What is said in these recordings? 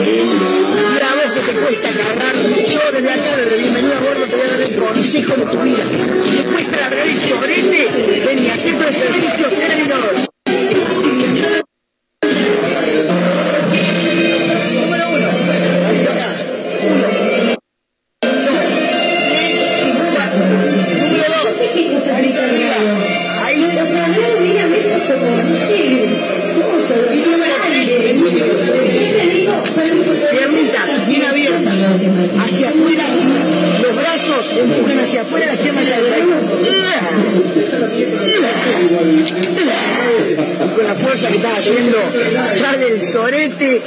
Mira vos que te cuesta agarrar. Yo desde acá, desde Bienvenido a Bordo, te voy a dar el consejo de tu vida. Si te cuesta agarrar el sobrete, ven y hacé tu ejercicio terminador. Que estás sale el sorete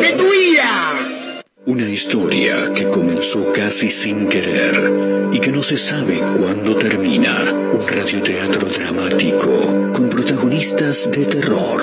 de tu vida. Una historia que comenzó casi sin querer y que no se sabe cuándo termina. Un radioteatro dramático con protagonistas de terror.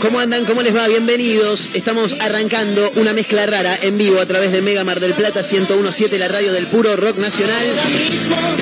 ¿Cómo andan? ¿Cómo les va? Bienvenidos. Estamos arrancando una mezcla rara en vivo a través de Mega Mar del Plata 1017, la radio del puro rock nacional.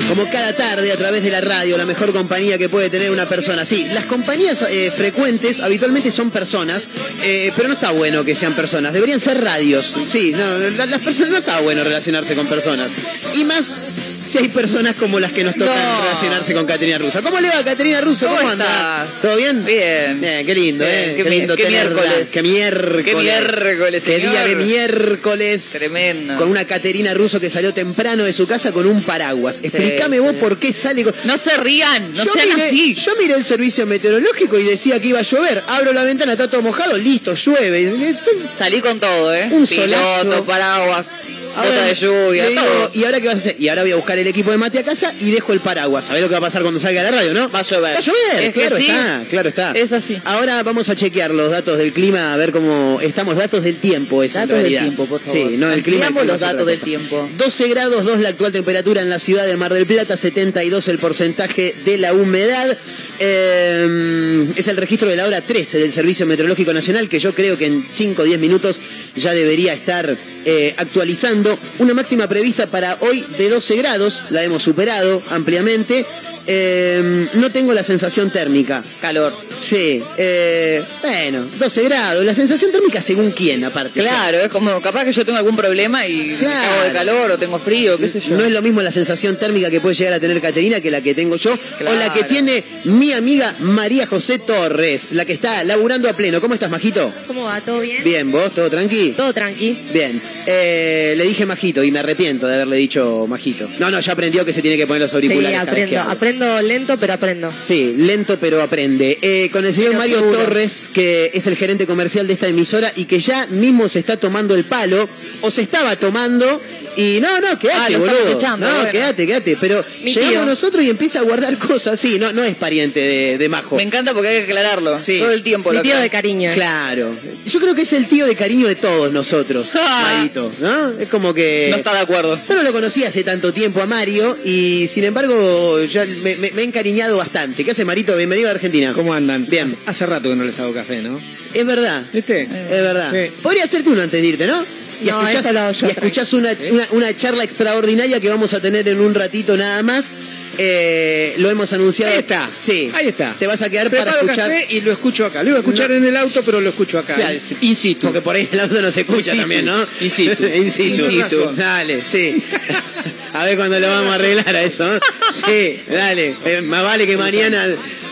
Como cada tarde a través de la radio, la mejor compañía que puede tener una persona. Sí, las compañías eh, frecuentes habitualmente son personas, eh, pero no está bueno que sean personas. Deberían ser radios. Sí, no, la- las personas no está bueno relacionarse con personas. Y más si hay personas como las que nos tocan No. relacionarse con Caterina Russo. ¿Cómo le va, Caterina Russo? ¿Cómo, ¿Cómo anda? ¿Todo bien? Bien. Bien, qué lindo, Bien, ¿eh? qué lindo qué tenerla. miércoles. Qué miércoles. Qué miércoles, Qué día de miércoles. Tremendo. Con una Caterina Russo que salió temprano de su casa con un paraguas. Explícame vos sí. por qué sale con... No se rían, no yo, sean miré, así. yo miré el servicio meteorológico y decía que iba a llover. Abro la ventana, está todo mojado, listo, llueve. Salí con todo, ¿eh? Un Piloto, solazo. paraguas, Ahora de lluvia, digo, todo. ¿y ahora qué vas a hacer? Y ahora voy a buscar el equipo de mate a casa y dejo el paraguas. ¿Sabés lo que va a pasar cuando salga la radio, no? Va a llover. Va a llover, Es claro está, claro está. Es así. Ahora vamos a chequear los datos del clima, a ver cómo estamos. Datos del tiempo es en Datos del realidad. tiempo, por favor. Sí, no el clima. Ampliamos los datos del tiempo. 12 grados, 2 la actual temperatura en la ciudad de Mar del Plata, 72 el porcentaje de la humedad. Eh, es el registro de la hora 13 del Servicio Meteorológico Nacional, que yo creo que en 5 o 10 minutos ya debería estar eh, actualizando. Una máxima prevista para hoy de 12 grados, la hemos superado ampliamente. Eh, no tengo la sensación térmica. Calor. Sí, eh, bueno, 12 grados. La sensación térmica según quién, aparte. Claro, es como capaz que yo tengo algún problema y me Claro. cago de calor o tengo frío, qué sé yo. No es lo mismo la sensación térmica que puede llegar a tener Caterina que la que tengo yo, o la que tiene mi amiga María José Torres, la que está laburando a pleno. ¿Cómo estás, Majito? ¿Cómo va? ¿Todo bien? Bien, ¿vos? ¿Todo tranqui? Todo tranqui. Bien. Eh, le dije Majito y me arrepiento de haberle dicho Majito. No, no, ya aprendió que se tiene que poner los Sí, auriculares. que aprendo. Aprendo lento, pero aprendo. Sí, lento pero aprende. Eh, con el señor Pero Mario seguro. Torres, que es el gerente comercial de esta emisora y que ya mismo se está tomando el palo, o se estaba tomando, y no, no, quédate, Ah, boludo. echando, no, bueno. quédate, quédate. Pero Mi llegamos tío. nosotros y empieza a guardar cosas. Sí, no, no es pariente de, de Majo. Me encanta porque hay que aclararlo. Sí. Todo el tiempo. Mi lo tío aclaro. de cariño. Claro. Yo creo que es el tío de cariño de todos nosotros, Ah. Marito, ¿no? Es como que... No está de acuerdo. Yo no lo conocí hace tanto tiempo a Mario y sin embargo ya me, me- me he encariñado bastante. ¿Qué hace Marito? Bienvenido a Argentina. ¿Cómo andan? Bien. Hace, hace rato que no les hago café, ¿no? Es verdad. ¿Viste? Es verdad. Sí. Podría hacerte uno antes de irte, ¿no? Y No, escuchás, lo y una, una- una charla extraordinaria que vamos a tener en un ratito nada más. Eh, lo hemos anunciado. Ahí está. Sí. Ahí está. Te vas a quedar Preparo para escuchar. café y lo escucho acá. Lo iba a escuchar No. en el auto, pero lo escucho acá. Claro, sí. in situ. Porque por ahí el auto no se escucha In también, ¿no? In situ. In situ. In situ. Dale, sí. A ver cuándo lo vamos a arreglar a eso. Sí, dale. Eh, más vale que mañana.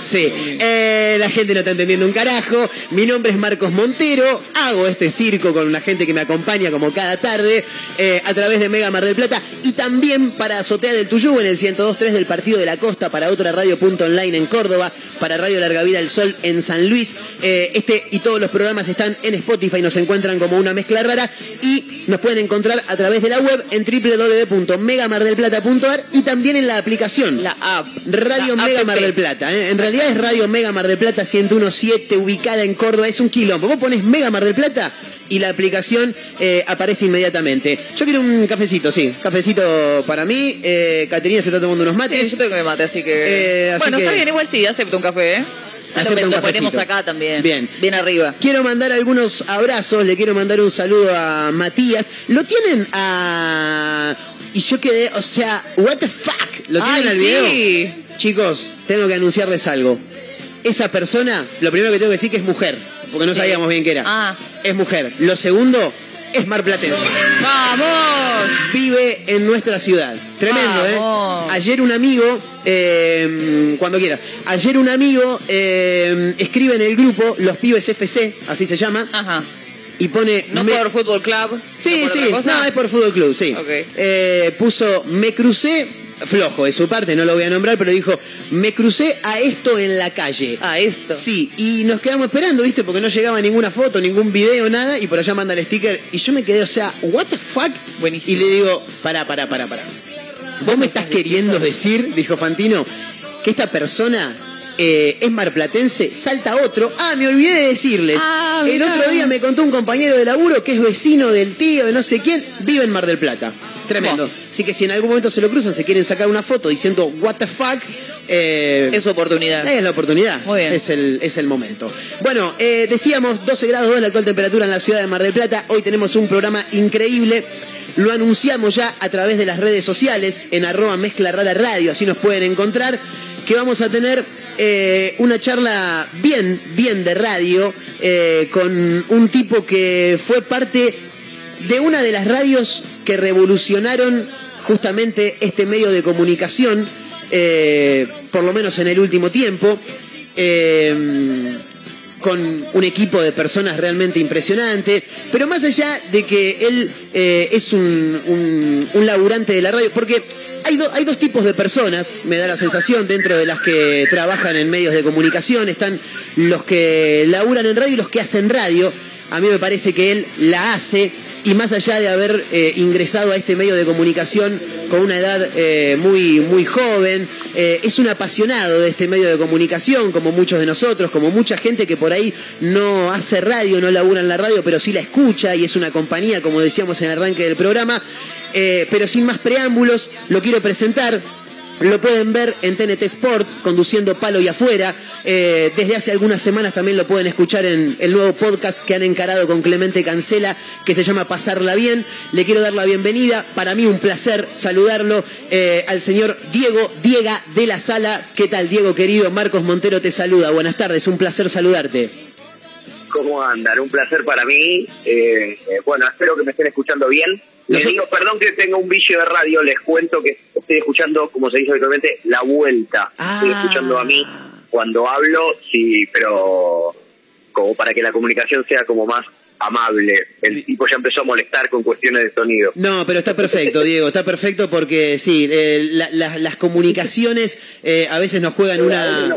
Sí. Eh, la gente no está entendiendo un carajo. Mi nombre es Marcos Montero. Hago este circo con una gente que me acompaña como cada tarde eh, a través de Mega Mar del Plata y también para Azotea del Tuyú en el 102.3 del Partido de la Costa, para otra radio punto online en Córdoba, para Radio Larga Vida del Sol en San Luis. Eh, este y todos los programas están en Spotify, nos encuentran como una mezcla rara y nos pueden encontrar a través de la web en www.megamardelplata.ar y también en la aplicación. La app. Radio La Mega app. Mar del Plata. ¿eh? En realidad es Radio Mega Mar del Plata 1017, ubicada en Córdoba. Es un quilombo. Vos pones Mega Mar del Plata y la aplicación eh, aparece inmediatamente. Yo quiero un cafecito, sí. Cafecito para mí. Eh, Caterina se está tomando unos Sí, mates. yo tengo que me mate, así que. Eh, así bueno, que- está bien, igual sí, acepto un café, ¿eh? Acepta lo, ponemos acá también. Bien. Bien arriba. Quiero mandar algunos abrazos, le quiero mandar un saludo a Matías. ¿Lo tienen a...? Y yo quedé, o sea, what the fuck? ¿Lo tienen Ay, al video? Chicos, tengo que anunciarles algo. Esa persona, lo primero que tengo que decir que es mujer, porque no Sí. sabíamos bien qué era. Ah. Es mujer. Lo segundo, es marplatense. ¡Vamos! Vive en nuestra ciudad. Tremendo, Vamos. ¿eh? Ayer un amigo, eh, cuando quiera, ayer un amigo eh, escribe en el grupo Los Pibes FC, así se llama, Ajá. y pone... No me- por Fútbol Club. Sí, no sí, no, es por Fútbol Club, sí. Ok. Eh, puso, me crucé, flojo de su parte, no lo voy a nombrar, pero dijo, me crucé a esto en la calle. A esto. Sí, y nos quedamos esperando, ¿viste? Porque no llegaba ninguna foto, ningún video, nada, y por allá manda el sticker, y yo me quedé, o sea, ¿what the fuck? Buenísimo. Y le digo, pará, pará, pará, pará. ¿Vos me estás queriendo decir, dijo Fantino, que esta persona eh, es marplatense? Salta otro. Ah, me olvidé de decirles. Ah, el otro día me contó un compañero de laburo que es vecino del tío de no sé quién, vive en Mar del Plata. Tremendo. Así que si en algún momento se lo cruzan, se quieren sacar una foto diciendo, what the fuck, eh, Es su oportunidad. es la oportunidad. Muy bien. Es el, es el momento. Bueno, eh, decíamos 12 grados 2 la actual temperatura en la ciudad de Mar del Plata. Hoy tenemos un programa increíble. Lo anunciamos ya a través de las redes sociales, en arroba mezcla rara radio, así nos pueden encontrar, que vamos a tener eh, una charla bien, bien de radio, eh, con un tipo que fue parte de una de las radios que revolucionaron justamente este medio de comunicación, eh, por lo menos en el último tiempo, eh, con un equipo de personas realmente impresionante, pero más allá de que él eh, es un, un- laburante de la radio, porque hay, do- hay dos tipos de personas, me da la sensación, dentro de las que trabajan en medios de comunicación, están los que laburan en radio y los que hacen radio. A mí me parece que él la hace y más allá de haber eh, ingresado a este medio de comunicación con una edad eh, muy, muy joven, eh, es un apasionado de este medio de comunicación, como muchos de nosotros, como mucha gente que por ahí no hace radio, no labura en la radio, pero sí la escucha y es una compañía, como decíamos en el arranque del programa. Pero sin más preámbulos, lo quiero presentar. Lo pueden ver en TNT Sports, conduciendo palo y afuera. Eh, desde hace algunas semanas también lo pueden escuchar en el nuevo podcast que han encarado con Clemente Cancela, que se llama Pasarla Bien. Le quiero dar la bienvenida. Para mí un placer saludarlo eh, al señor Diego Diega de la Sala. ¿Qué tal, Diego querido? Marcos Montero te saluda. Buenas tardes, un placer saludarte. ¿Cómo andan? Un placer para mí. Eh, eh, bueno, espero que me estén escuchando bien. Les digo, perdón que tengo un vicio de radio, les cuento que estoy escuchando, como se dice habitualmente, la vuelta. Estoy Ah. escuchando a mí cuando hablo, sí, pero como para que la comunicación sea como más amable. El tipo ya empezó a molestar con cuestiones de sonido. No, pero está perfecto, Diego, está perfecto porque sí, eh, la- la- las comunicaciones eh, a veces nos juegan una,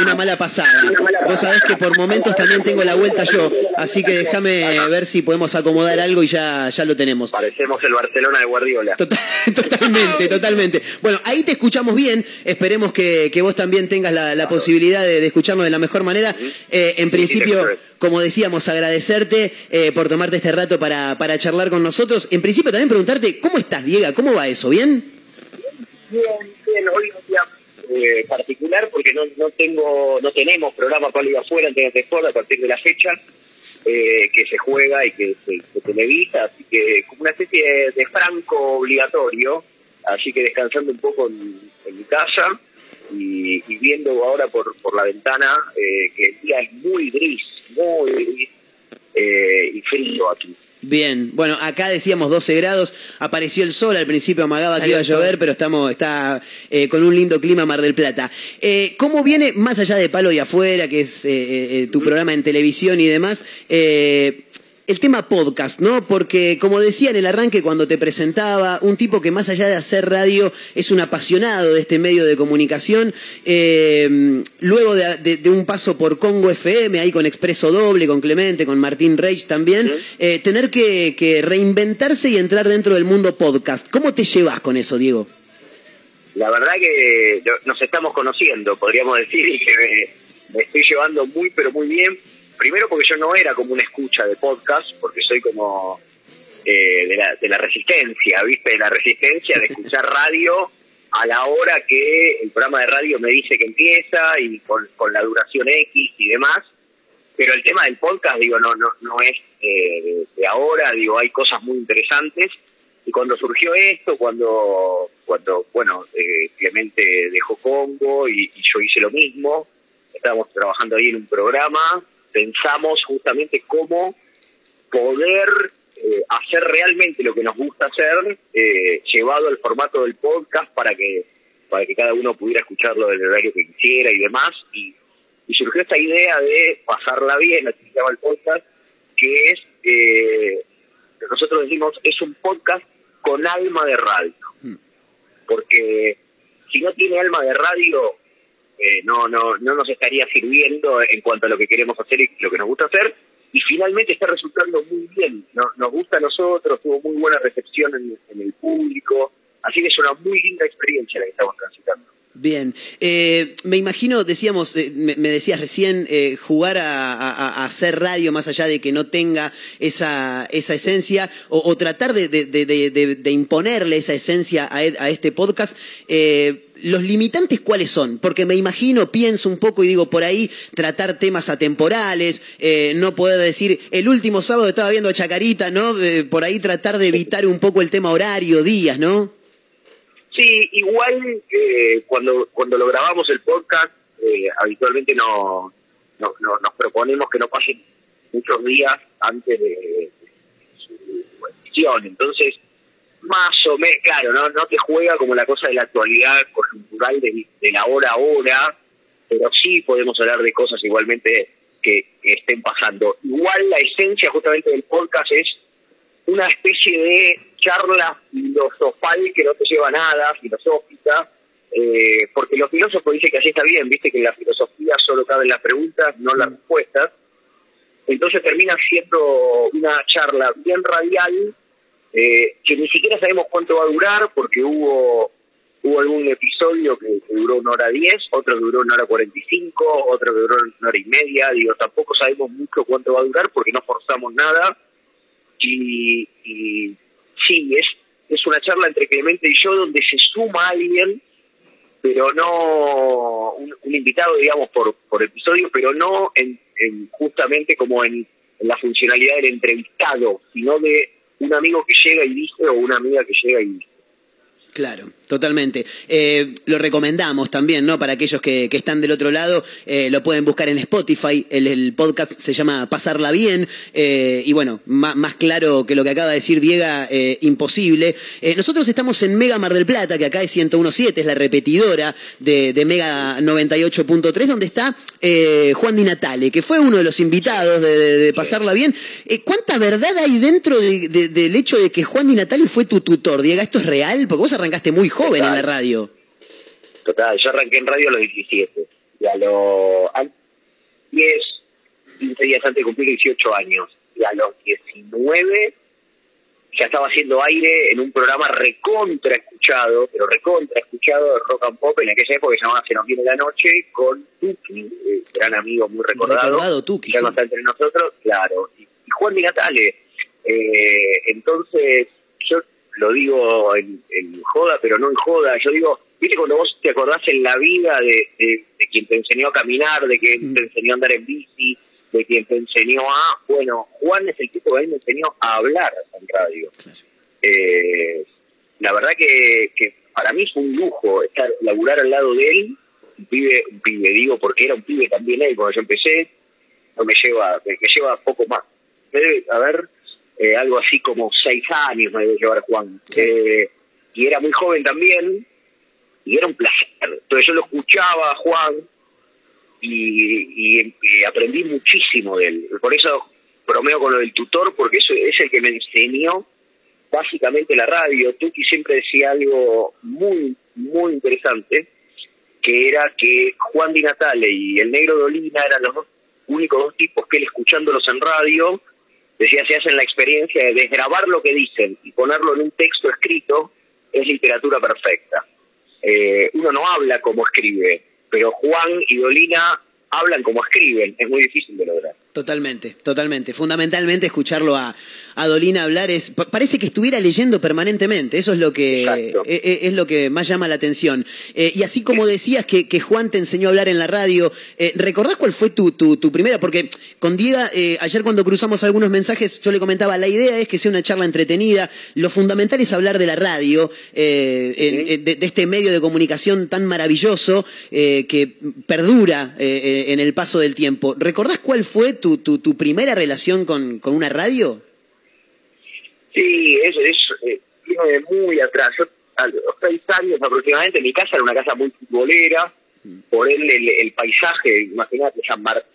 una mala pasada. Vos sabés que por momentos también tengo la vuelta yo, así que déjame ver si podemos acomodar algo y ya, ya lo tenemos. Parecemos el Barcelona de Guardiola. Total- totalmente, totalmente. Bueno, ahí te escuchamos bien. Esperemos que, que vos también tengas la, la posibilidad de, de escucharnos de la mejor manera. Eh, en principio, como decíamos, agradecerte eh, por tomarte este rato para, para charlar con nosotros. En principio, también preguntarte, ¿cómo estás, Diego? ¿Cómo va eso? ¿Bien? Bien, bien, hoy un día eh, particular porque no, no tengo, no tenemos programa para ir afuera en TNT Sport a partir de la fecha eh, que se juega y que se, se televisa, así que como una especie de, de franco obligatorio, así que descansando un poco en, mi casa y, y viendo ahora por, por la ventana eh, que el día es muy gris, muy gris eh, y frío aquí. Bien, bueno, acá decíamos 12 grados, apareció el sol, al principio amagaba que iba a llover, pero estamos, está eh, con un lindo clima Mar del Plata. Eh, ¿Cómo viene, más allá de Palo y Afuera, que es eh, eh, tu programa en televisión y demás, eh, el tema podcast, ¿no? Porque como decía en el arranque cuando te presentaba, un tipo que más allá de hacer radio es un apasionado de este medio de comunicación, eh, luego de, de- de un paso por Congo FM, ahí con Expreso Doble, con Clemente, con Martín Reich también, eh, tener que, que reinventarse y entrar dentro del mundo podcast. ¿Cómo te llevas con eso, Diego? La verdad que nos estamos conociendo, podríamos decir, y que me, me estoy llevando muy, pero muy bien. Primero porque yo no era como una escucha de podcast, porque soy como eh, de, la, de la resistencia, ¿viste? De la resistencia de escuchar radio a la hora que el programa de radio me dice que empieza y con, con la duración X y demás. Pero el tema del podcast, digo, no, no, no es eh, de, de ahora, digo, hay cosas muy interesantes. Y cuando surgió esto, cuando, cuando bueno, eh, Clemente dejó Congo y, y yo hice lo mismo, estábamos trabajando ahí en un programa, pensamos justamente cómo poder eh, hacer realmente lo que nos gusta hacer, eh, llevado al formato del podcast para que para que cada uno pudiera escucharlo del horario que quisiera y demás. Y, y surgió esta idea de pasarla bien, así se llama el podcast, que es, eh, nosotros decimos, es un podcast con alma de radio. Porque si no tiene alma de radio, eh, no, no, no nos estaría sirviendo en cuanto a lo que queremos hacer y lo que nos gusta hacer. Y finalmente está resultando muy bien. No- nos gusta a nosotros, tuvo muy buena recepción en, en el público. Así que es una muy linda experiencia la que estamos transitando. Bien, Eh, me imagino, decíamos, eh, me, decías recién, jugar a, hacer radio más allá de que no tenga esa, esa esencia o, tratar de- de imponerle esa esencia a, e- a este podcast. ¿Los limitantes cuáles son? Porque me imagino, pienso un poco y digo, por ahí tratar temas atemporales, eh, no poder decir, el último sábado estaba viendo Chacarita, ¿no? Eh, por ahí tratar de evitar un poco el tema horario, días, ¿no? Sí, igual eh, cuando cuando lo grabamos el podcast, eh, habitualmente no, no- nos proponemos que no pasen muchos días antes de, de su edición. Entonces, más o menos, claro, no, no te juega como la cosa de la actualidad coyuntural de, la hora a hora, pero sí podemos hablar de cosas igualmente que, que estén pasando. Igual la esencia justamente del podcast es una especie de charla filosofal que no te lleva a nada, filosófica, eh, porque los filósofos dicen que así está bien, viste que en la filosofía solo caben las preguntas, no las respuestas. Entonces termina siendo una charla bien radial, eh, que ni siquiera sabemos cuánto va a durar, porque hubo hubo algún episodio que, duró una hora diez, otro que duró una hora cuarenta y cinco, otro que duró una hora y media, digo, tampoco sabemos mucho cuánto va a durar porque no forzamos nada, y, y sí, es, es una charla entre Clemente y yo donde se suma alguien pero no un, un invitado, digamos, por, por episodio, pero no en, en justamente como en la funcionalidad del entrevistado, sino de un amigo que llega y dice o una amiga que llega y dice. Claro, totalmente. Eh, lo recomendamos también, ¿no? Para aquellos que, que están del otro lado, eh, lo pueden buscar en Spotify. El, podcast se llama Pasarla Bien. eh, y bueno, má- más, claro que lo que acaba de decir Diego, imposible. Nosotros estamos en Mega Mar del Plata, que acá es 101.7, es la repetidora de, de Mega 98.3, donde está Juan Di Natale, que fue uno de los invitados de, de- Pasarla Bien. ¿Cuánta verdad hay dentro de- de- del hecho de que Juan Di Natale fue tu tutor? Diego, ¿esto es real? Porque vos arrancaste muy joven en la radio. Total, yo arranqué en radio a los 17. Y a los 10, 15 días antes de cumplir 18 años. Y a los 19 ya estaba haciendo aire en un programa recontra escuchado, pero recontra escuchado de rock and pop en aquella época que se llamaba Se nos viene la noche, con Tuki, eh, gran amigo muy recordado. Recordado Tuki, ya no está entre nosotros, claro. Y, y Juan Di Natale. Eh, entonces, lo digo en, en joda, pero no en joda. Yo digo, viste cuando vos te acordás en la vida de, de, de quien te enseñó a caminar, de quien te enseñó a andar en bici, de quien te enseñó a... Bueno, Juan es el tipo que a mí me enseñó a hablar en radio. Eh, la verdad que, que para mí fue un lujo estar laburar al lado de él, un pibe, un pibe digo porque era un pibe también él cuando yo empecé, no me lleva, me, me lleva poco más, debe, a ver, eh, algo así como seis años me debe llevar Juan, Eh, y era muy joven también, y era un placer, entonces yo lo escuchaba a Juan, y, y- y aprendí muchísimo de él, por eso bromeo con lo del tutor, porque eso es el que me enseñó básicamente la radio. Tuki siempre decía algo muy, muy interesante, que era que Juan Di Natale y el negro Dolina eran los dos únicos dos tipos que él escuchándolos en radio, decía, se hacen la experiencia de desgrabar lo que dicen y ponerlo en un texto escrito, es literatura perfecta. Eh, uno no habla como escribe, pero Juan y Dolina hablan como escriben, es muy difícil de lograr. Totalmente, totalmente. Fundamentalmente escucharlo a, a Dolina hablar es pa- parece que estuviera leyendo permanentemente. Eso es lo que eh, eh, es lo que más llama la atención. Eh, y así como decías que, que Juan te enseñó a hablar en la radio, eh, ¿recordás cuál fue tu, tu, tu primera? Porque con Diego eh, ayer cuando cruzamos algunos mensajes yo le comentaba la idea es que sea una charla entretenida. Lo fundamental es hablar de la radio, eh, en- de, de este medio de comunicación tan maravilloso que perdura en el paso del tiempo. ¿Recordás cuál fue tu, tu, tu primera relación con, con una radio? Sí, eso es, eh, viene de muy atrás. Yo, a los seis años aproximadamente, mi casa era una casa muy futbolera, por él el, el paisaje, imagínate San Martín,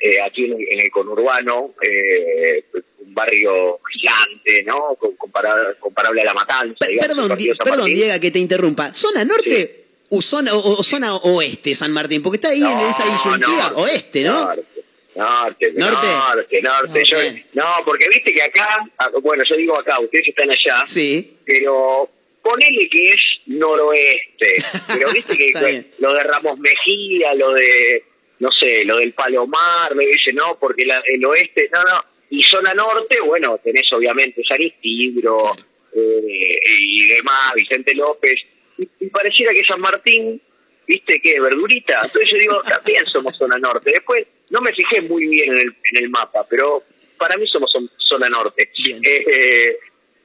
eh, aquí en, el- en el conurbano, eh, un barrio gigante, ¿no? Com- Comparado, comparable a La Matanza. Digamos, perdón, Di- perdón. Diego, que te interrumpa. ¿Zona norte o, zona, o, o zona oeste, San Martín? Porque está ahí en esa disyuntiva. oeste, ¿no? Norte, ¿Norte? norte, norte. Yo- no, porque viste que acá, ah, bueno, yo digo acá, ustedes están allá, Sí. pero ponele que es noroeste. Pero viste que lo de Ramos Mejía, lo de, no sé, lo del Palomar, me dice, no, porque la- el oeste, no, no. Y zona norte, bueno, tenés obviamente San Isidro eh, y demás, Vicente López. Y, y pareciera que San Martín, viste que verdurita. Entonces yo digo, también somos zona norte. Después, no me fijé muy bien en el, en el mapa, pero para mí somos zona norte. Bien. Eh,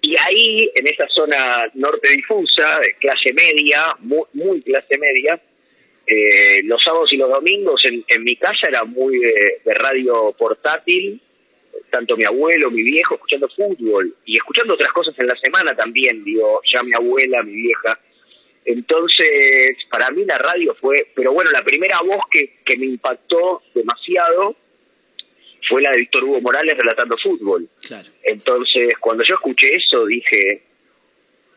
y ahí, en esa zona norte difusa, clase media, muy, muy clase media, eh, los sábados y los domingos en, en mi casa era muy de, de radio portátil, tanto mi abuelo, mi viejo, escuchando fútbol y escuchando otras cosas en la semana también, digo, ya mi abuela, mi vieja. Entonces, para mí la radio fue, pero bueno, la primera voz que, que me impactó demasiado fue la de Víctor Hugo Morales relatando fútbol. Claro. Entonces, cuando yo escuché eso, dije,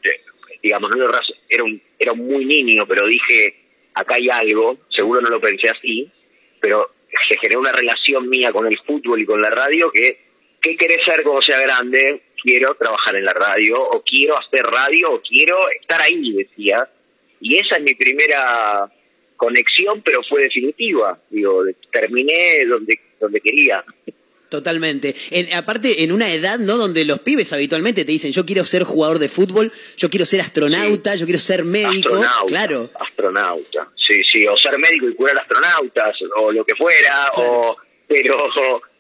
eh, digamos, no era raz- era un, era un muy niño, pero dije, acá hay algo, seguro no lo pensé así, pero se generó una relación mía con el fútbol y con la radio que, ¿qué querés ser cuando sea grande? Quiero trabajar en la radio, o quiero hacer radio, o quiero estar ahí, decía. Y esa es mi primera conexión, pero fue definitiva. Digo, terminé donde, donde quería. Totalmente. En- aparte, en una edad, ¿no? Donde los pibes habitualmente te dicen, yo quiero ser jugador de fútbol, yo quiero ser astronauta, yo quiero ser médico. astronauta, Claro. Astronauta, sí, sí, o ser médico y curar astronautas, o lo que fuera, o pero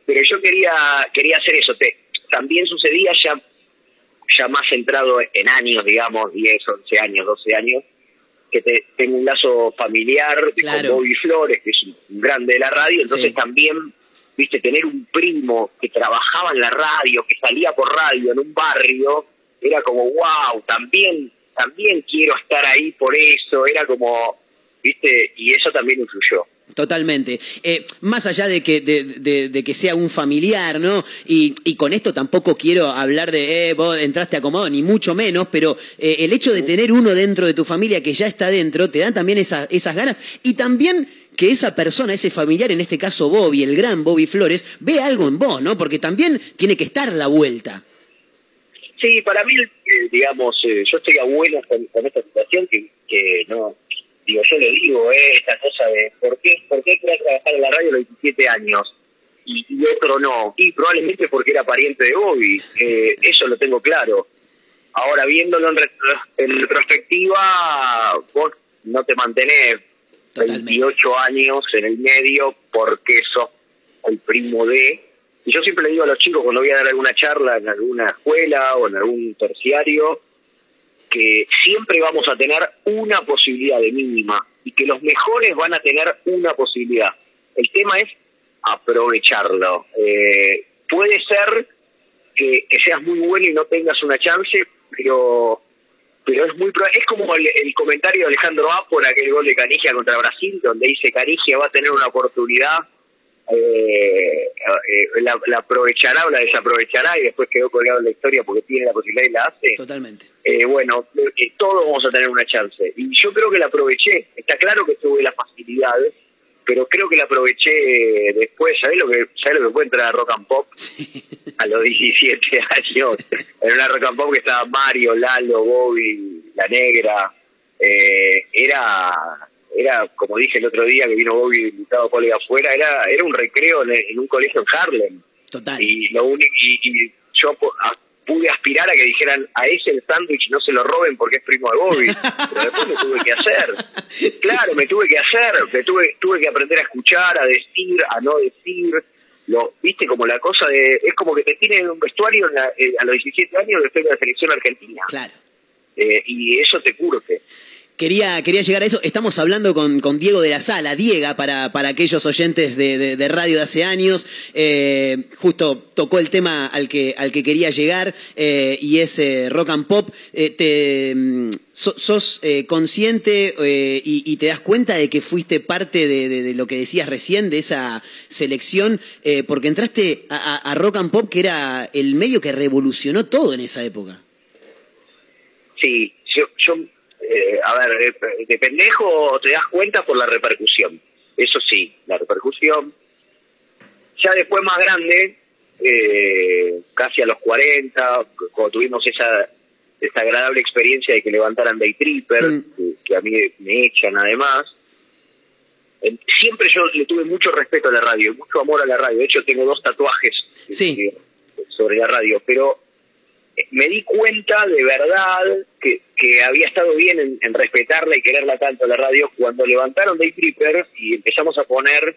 pero yo quería quería hacer eso. Te- también sucedía ya ya más centrado en años, digamos, 10, 11 años, 12 años, que te, tengo un lazo familiar Claro. con Bobby Flores, que es un grande de la radio, entonces Sí. también, viste, tener un primo que trabajaba en la radio, que salía por radio en un barrio, era como, wow, también, también quiero estar ahí por eso, era como, viste, y eso también influyó. Totalmente. Eh, más allá de que, de, de- de que sea un familiar, ¿no? Y, y con esto tampoco quiero hablar de, eh, vos entraste acomodado, ni mucho menos, pero eh, el hecho de tener uno dentro de tu familia que ya está dentro, te dan también esa- esas ganas. Y también que esa persona, ese familiar, en este caso Bobby, el gran Bobby Flores, ve algo en vos, ¿no? Porque también tiene que estar la vuelta. Sí, para mí, eh, digamos, eh, yo estoy a buenas con, con esta situación que, que no, digo, yo le digo, eh, esta cosa de, ¿por qué, por qué quería trabajar en la radio a los 17 años? Y, y otro no. Y probablemente porque era pariente de Bobby, eh, eso lo tengo claro. Ahora, viéndolo en, retro- en retrospectiva, vos no te mantenés Totalmente. 28 años en el medio porque sos el primo de... Y yo siempre le digo a los chicos cuando voy a dar alguna charla en alguna escuela o en algún terciario, que siempre vamos a tener una posibilidad de mínima y que los mejores van a tener una posibilidad. El tema es aprovecharlo. Eh, puede ser que, seas muy bueno y no tengas una chance, pero pero es muy es como el, el comentario de Alejandro A por aquel gol de Canigia contra Brasil, donde dice Canigia va a tener una oportunidad, eh, eh, la, la aprovechará o la desaprovechará y después quedó colgado en la historia porque tiene la posibilidad y la hace. Totalmente. Eh, bueno, eh, todos vamos a tener una chance. Y yo creo que la aproveché. Está claro que tuve las facilidades, pero creo que la aproveché después. ¿Sabés lo que, sabés lo que fue entrar a Rock and Pop? A los 17 años. En una Rock and Pop que estaba Mario, Lalo, Bobby, La Negra. Eh, era era como dije el otro día que vino Bobby invitado por de afuera, era, era un recreo en, en un colegio en Harlem Total. y lo único y, y yo a- pude aspirar a que dijeran a ese el sándwich no se lo roben porque es primo de Bobby pero después me tuve que hacer. Claro me tuve que hacer me tuve tuve que aprender a escuchar a decir a no decir. Lo viste como la cosa de es como que te tienen en un vestuario en la- eh, a los 17 años después de la selección argentina. Claro. Eh, y eso te curte Quería, quería llegar a eso. Estamos hablando con, con Diego de la Sala, Diega, para, para aquellos oyentes de, de- radio de hace años. Eh, justo tocó el tema al que, al que quería llegar eh, y es eh, rock and pop. Eh, te, mm, so- ¿Sos consciente y, te das cuenta de que fuiste parte de, lo que decías recién, de esa selección? Porque entraste a, rock and pop, que era el medio que revolucionó todo en esa época. Sí, yo eh, a ver, eh, de pendejo te das cuenta por la repercusión. Eso sí, la repercusión. Ya después más grande, eh, casi a los 40, cuando tuvimos esa desagradable experiencia de que levantaran Day Tripper, Mm. que, que a mí me echan además, eh, siempre yo le tuve mucho respeto a la radio, mucho amor a la radio. De hecho, tengo dos tatuajes Sí. eh, sobre la radio, pero me di cuenta de verdad que, que había estado bien en, en respetarla y quererla tanto a la radio cuando levantaron Day Tripper y empezamos a poner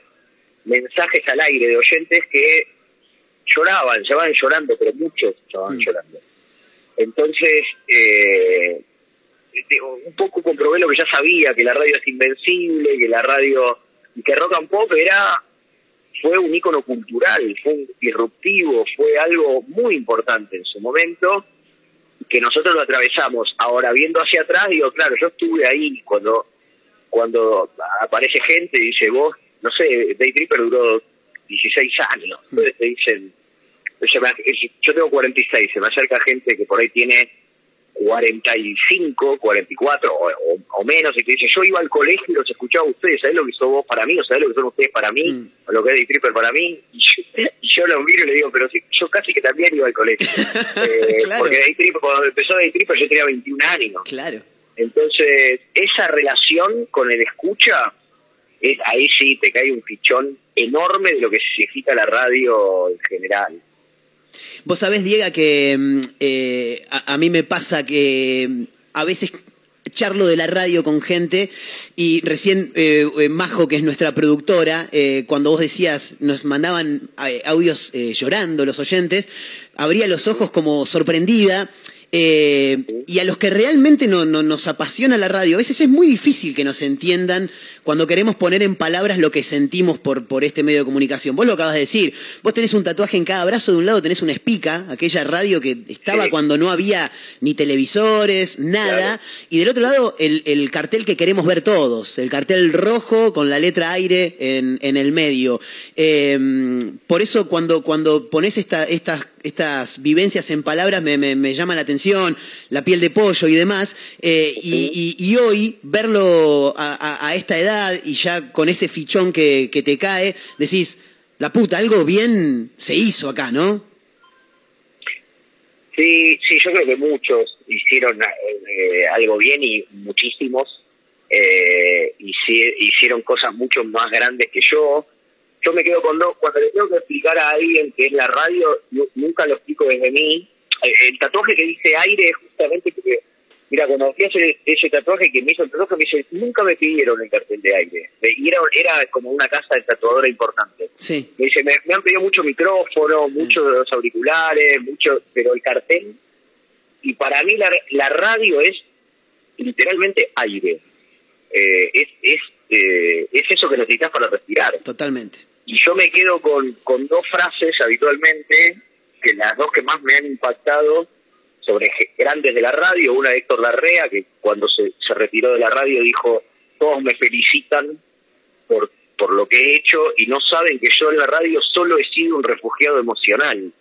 mensajes al aire de oyentes que lloraban, se van llorando, pero muchos se van Mm. llorando. Entonces, eh, este, un poco comprobé lo que ya sabía, que la radio es invencible, que la radio, y que rock and pop era, fue un ícono cultural, fue un disruptivo, fue algo muy importante en su momento, que nosotros lo atravesamos. Ahora, viendo hacia atrás, digo, claro, yo estuve ahí cuando, cuando aparece gente y dice, vos, no sé, Day Tripper duró 16 años, entonces te dicen, yo tengo 46, se me acerca gente que por ahí tiene 45, 44 o, o- o menos, y te dice, yo iba al colegio y los escuchaba a ustedes, ¿sabés lo que sos vos para mí? ¿O sabés lo que son ustedes para mí? Mm. ¿O lo que es Day Tripper para mí? Y yo, y yo los miro y le digo, pero si, yo casi que también iba al colegio. Eh, Claro. Porque Day Tripper, cuando empezó Day Tripper yo tenía 21 años. Claro. Entonces, esa relación con el escucha, es, ahí sí te cae un fichón enorme de lo que significa la radio en general. Vos sabés, Diego, que mm, eh, a, a mí me pasa que mm, a veces charlo de la radio con gente y recién eh, eh, Majo, que es nuestra productora, eh, cuando vos decías, nos mandaban audios eh, llorando los oyentes, abría los ojos como sorprendida. y a los que realmente no, no- nos apasiona la radio, a veces es muy difícil que nos entiendan cuando queremos poner en palabras lo que sentimos por, por este medio de comunicación. Vos lo acabas de decir, vos tenés un tatuaje en cada brazo, de un lado tenés una espica, aquella radio que estaba Sí. cuando no había ni televisores, nada, Claro. y del otro lado el, el cartel que queremos ver todos, el cartel rojo con la letra aire en, en el medio. Eh, por eso cuando, cuando pones esta, estas, estas vivencias en palabras me, me- me llama la atención, la piel de pollo y demás, eh, y, y- y hoy verlo a, a- a esta edad y ya con ese fichón que, que te cae, decís, la puta, algo bien se hizo acá, ¿no? Sí, sí, yo creo que muchos hicieron eh, algo bien y muchísimos eh, hici- hicieron cosas mucho más grandes que yo. Yo me quedo con dos, cuando le tengo que explicar a alguien que es la radio, nu- nunca lo explico desde mí. Eh, El tatuaje que dice aire es justamente porque, mira, cuando fui a hacer ese tatuaje que me hizo el tatuaje, me dice, nunca me pidieron el cartel de aire. Y era, era como una casa de tatuadora importante. Sí. Me dice, me, me han pedido mucho micrófono, muchos los auriculares, mucho, pero el cartel. Y para mí la, la radio es literalmente aire. Eh, es, es, eh, es eso que necesitas para respirar. Totalmente. Y yo me quedo con, con dos frases habitualmente, que las dos que más me han impactado sobre grandes de la radio. Una de Héctor Larrea, que cuando se, se retiró de la radio dijo, todos me felicitan por, por lo que he hecho y no saben que yo en la radio solo he sido un refugiado emocional.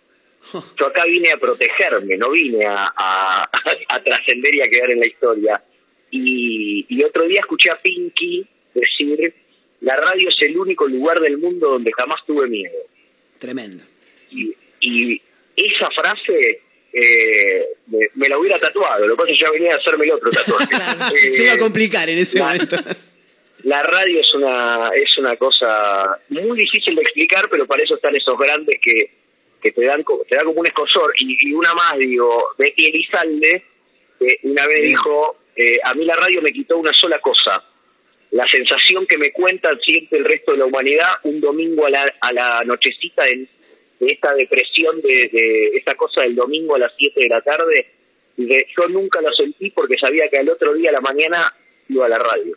Yo acá vine a protegerme, no vine a, a, a trascender y a quedar en la historia. Y, y otro día escuché a Pinky decir, la radio es el único lugar del mundo donde jamás tuve miedo. Tremendo. Y, y esa frase eh, me, la hubiera tatuado, lo que pasa es que ya venía a hacerme el otro tatuaje. Eh, Se iba a complicar en ese la- momento. la radio es una es una cosa muy difícil de explicar, pero para eso están esos grandes que, que te dan te da como un escosor. Y, y una más, digo, Betty Elizalde, una vez dijo, eh, a mí la radio me quitó una sola cosa, la sensación que me cuenta siente el resto de la humanidad un domingo a la, a la nochecita de, de esta depresión, de, de esta cosa del domingo a las 7 de la tarde, que yo nunca lo sentí porque sabía que al otro día a la mañana iba a la radio.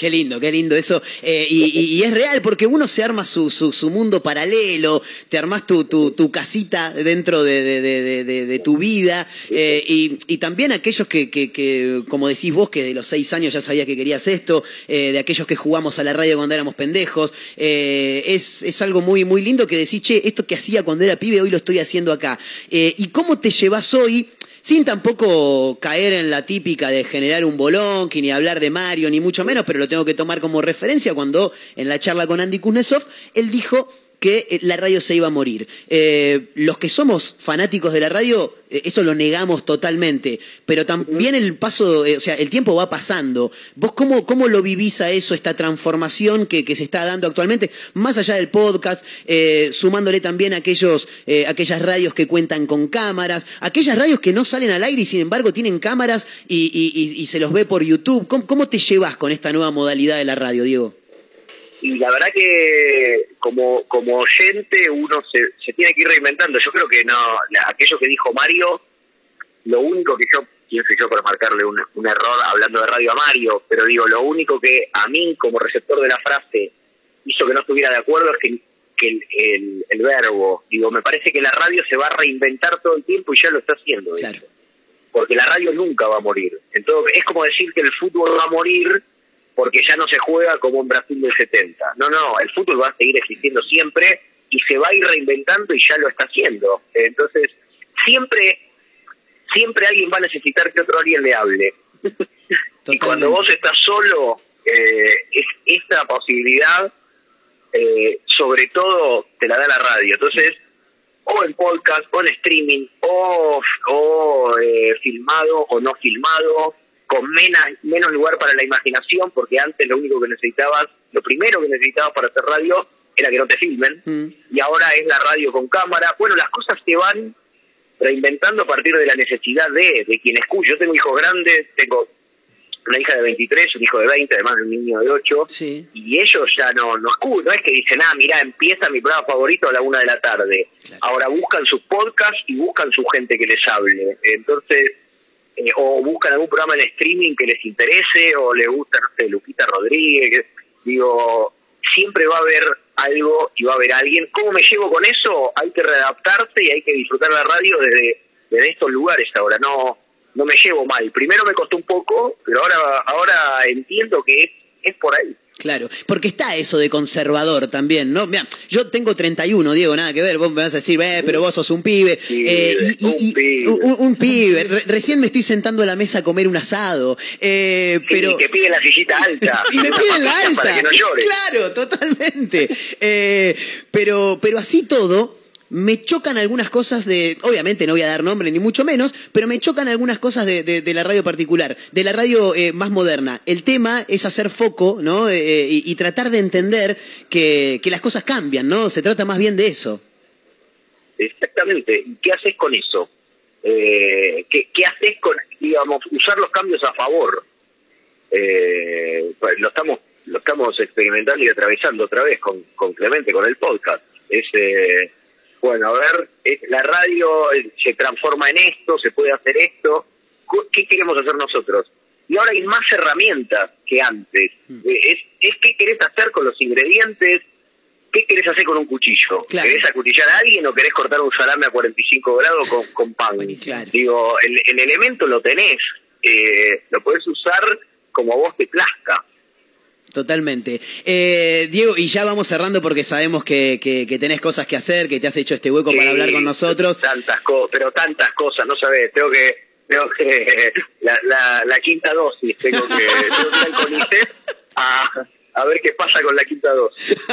Qué lindo, qué lindo eso. Eh, y, es real porque uno se arma su, su, mundo paralelo, te armas tu, tu, tu casita dentro de, de- de- de- tu vida. eh, y, y también aquellos que, que, que, como decís vos, que de los seis años ya sabías que querías esto, eh, de aquellos que jugamos a la radio cuando éramos pendejos. es, es algo muy, muy lindo que decís, che, esto que hacía cuando era pibe, hoy lo estoy haciendo acá. ¿Y cómo te llevas hoy? Sin tampoco caer en la típica de generar un bolón, ni hablar de Mario, ni mucho menos, pero lo tengo que tomar como referencia cuando en la charla con Andy Kuznetsov, él dijo que eh, la radio se iba a morir. Eh, los que somos fanáticos de la radio, eh, eso lo negamos totalmente, pero también el paso, eh, o sea, el tiempo va pasando. ¿Vos cómo, cómo lo vivís a eso, esta transformación que, que se está dando actualmente, más allá del podcast, eh, sumándole también aquellos, eh, aquellas radios que cuentan con cámaras, aquellas radios que no salen al aire y sin embargo tienen cámaras y, y- y- y se los ve por YouTube? ¿Cómo, cómo te llevas con esta nueva modalidad de la radio, Diego? Y la verdad que como como oyente uno se, se tiene que ir reinventando. Yo creo que no, la- aquello que dijo Mario, lo único que yo quién soy yo para marcarle un, un error hablando de radio a Mario, pero digo, lo único que a mí como receptor de la frase hizo que no estuviera de acuerdo es que, que el, el- el verbo, digo, me parece que la radio se va a reinventar todo el tiempo y ya lo está haciendo. Claro. Porque la radio nunca va a morir. Entonces, es como decir que el fútbol va a morir porque ya no se juega como en Brasil del 70. No, no, el fútbol va a seguir existiendo siempre y se va a ir reinventando y ya lo está haciendo. Entonces, siempre siempre alguien va a necesitar que otro alguien le hable. y cuando vos estás solo, eh, es, esta posibilidad, eh, sobre todo, te la da la radio. Entonces, o en podcast, o en streaming, o, o eh, filmado o no filmado, con menos, menos lugar para la imaginación, porque antes lo único que necesitabas, lo primero que necesitabas para hacer radio era que no te filmen, Mm. y ahora es la radio con cámara. Bueno, las cosas se van reinventando a partir de la necesidad de, de quien escucha. Yo tengo hijos grandes, tengo una hija de 23, un hijo de 20, además de un niño de 8, Sí. y ellos ya no, no escuchan, no es que dicen, ah, mira, empieza mi programa favorito a la una de la tarde. Claro. Ahora buscan sus podcasts y buscan su gente que les hable. Entonces, eh, o buscan algún programa en streaming que les interese, o les gusta, no sé, Lupita Rodríguez. Digo, siempre va a haber algo y va a haber alguien. ¿Cómo me llevo con eso? Hay que readaptarse y hay que disfrutar la radio desde, desde estos lugares ahora. No no me llevo mal. Primero me costó un poco, pero ahora ahora entiendo que es, es por ahí. Claro, porque está eso de conservador también, ¿no? Mira, yo tengo 31, Diego, nada que ver, vos me vas a decir, eh, pero vos sos un pibe. Eh, y- y- un y- pibe. un- un pibe. Re- recién me estoy sentando a la mesa a comer un asado, eh, Sí, pero... que piden la sillita alta. Y me piden la alta. Para que no llore. Claro, totalmente. Eh, pero, pero así todo, me chocan algunas cosas de. Obviamente no voy a dar nombre ni mucho menos, pero me chocan algunas cosas de, de- la radio particular, de la radio eh, más moderna. El tema es hacer foco, ¿no? Eh, y, y tratar de entender que, que las cosas cambian, ¿no? Se trata más bien de eso. Exactamente. ¿Y ¿Qué haces con eso? Eh, ¿qué, ¿Qué haces con, digamos, usar los cambios a favor? Eh, pues lo estamos lo estamos experimentando y atravesando otra vez con, con Clemente, con el podcast. Es, eh, bueno, a ver, la radio eh, se transforma en esto, se puede hacer esto. ¿Qué queremos hacer nosotros? Y ahora hay más herramientas que antes. Eh, es, es qué querés hacer con los ingredientes, ¿Qué querés hacer con un cuchillo? Claro. ¿Querés acuchillar a alguien o querés cortar un salame a 45 grados con, con pan? Claro. Digo, el, el elemento lo tenés, eh, lo podés usar como a vos te plazca. Totalmente. Eh, Diego, y ya vamos cerrando porque sabemos que, que- que tenés cosas que hacer, que te has hecho este hueco para hablar con nosotros. Tantas cosas, pero tantas cosas, no sabés, tengo que, tengo que, la, la, la quinta dosis, tengo que, tengo que ir al CONICET a, a ver qué pasa con la quinta dosis.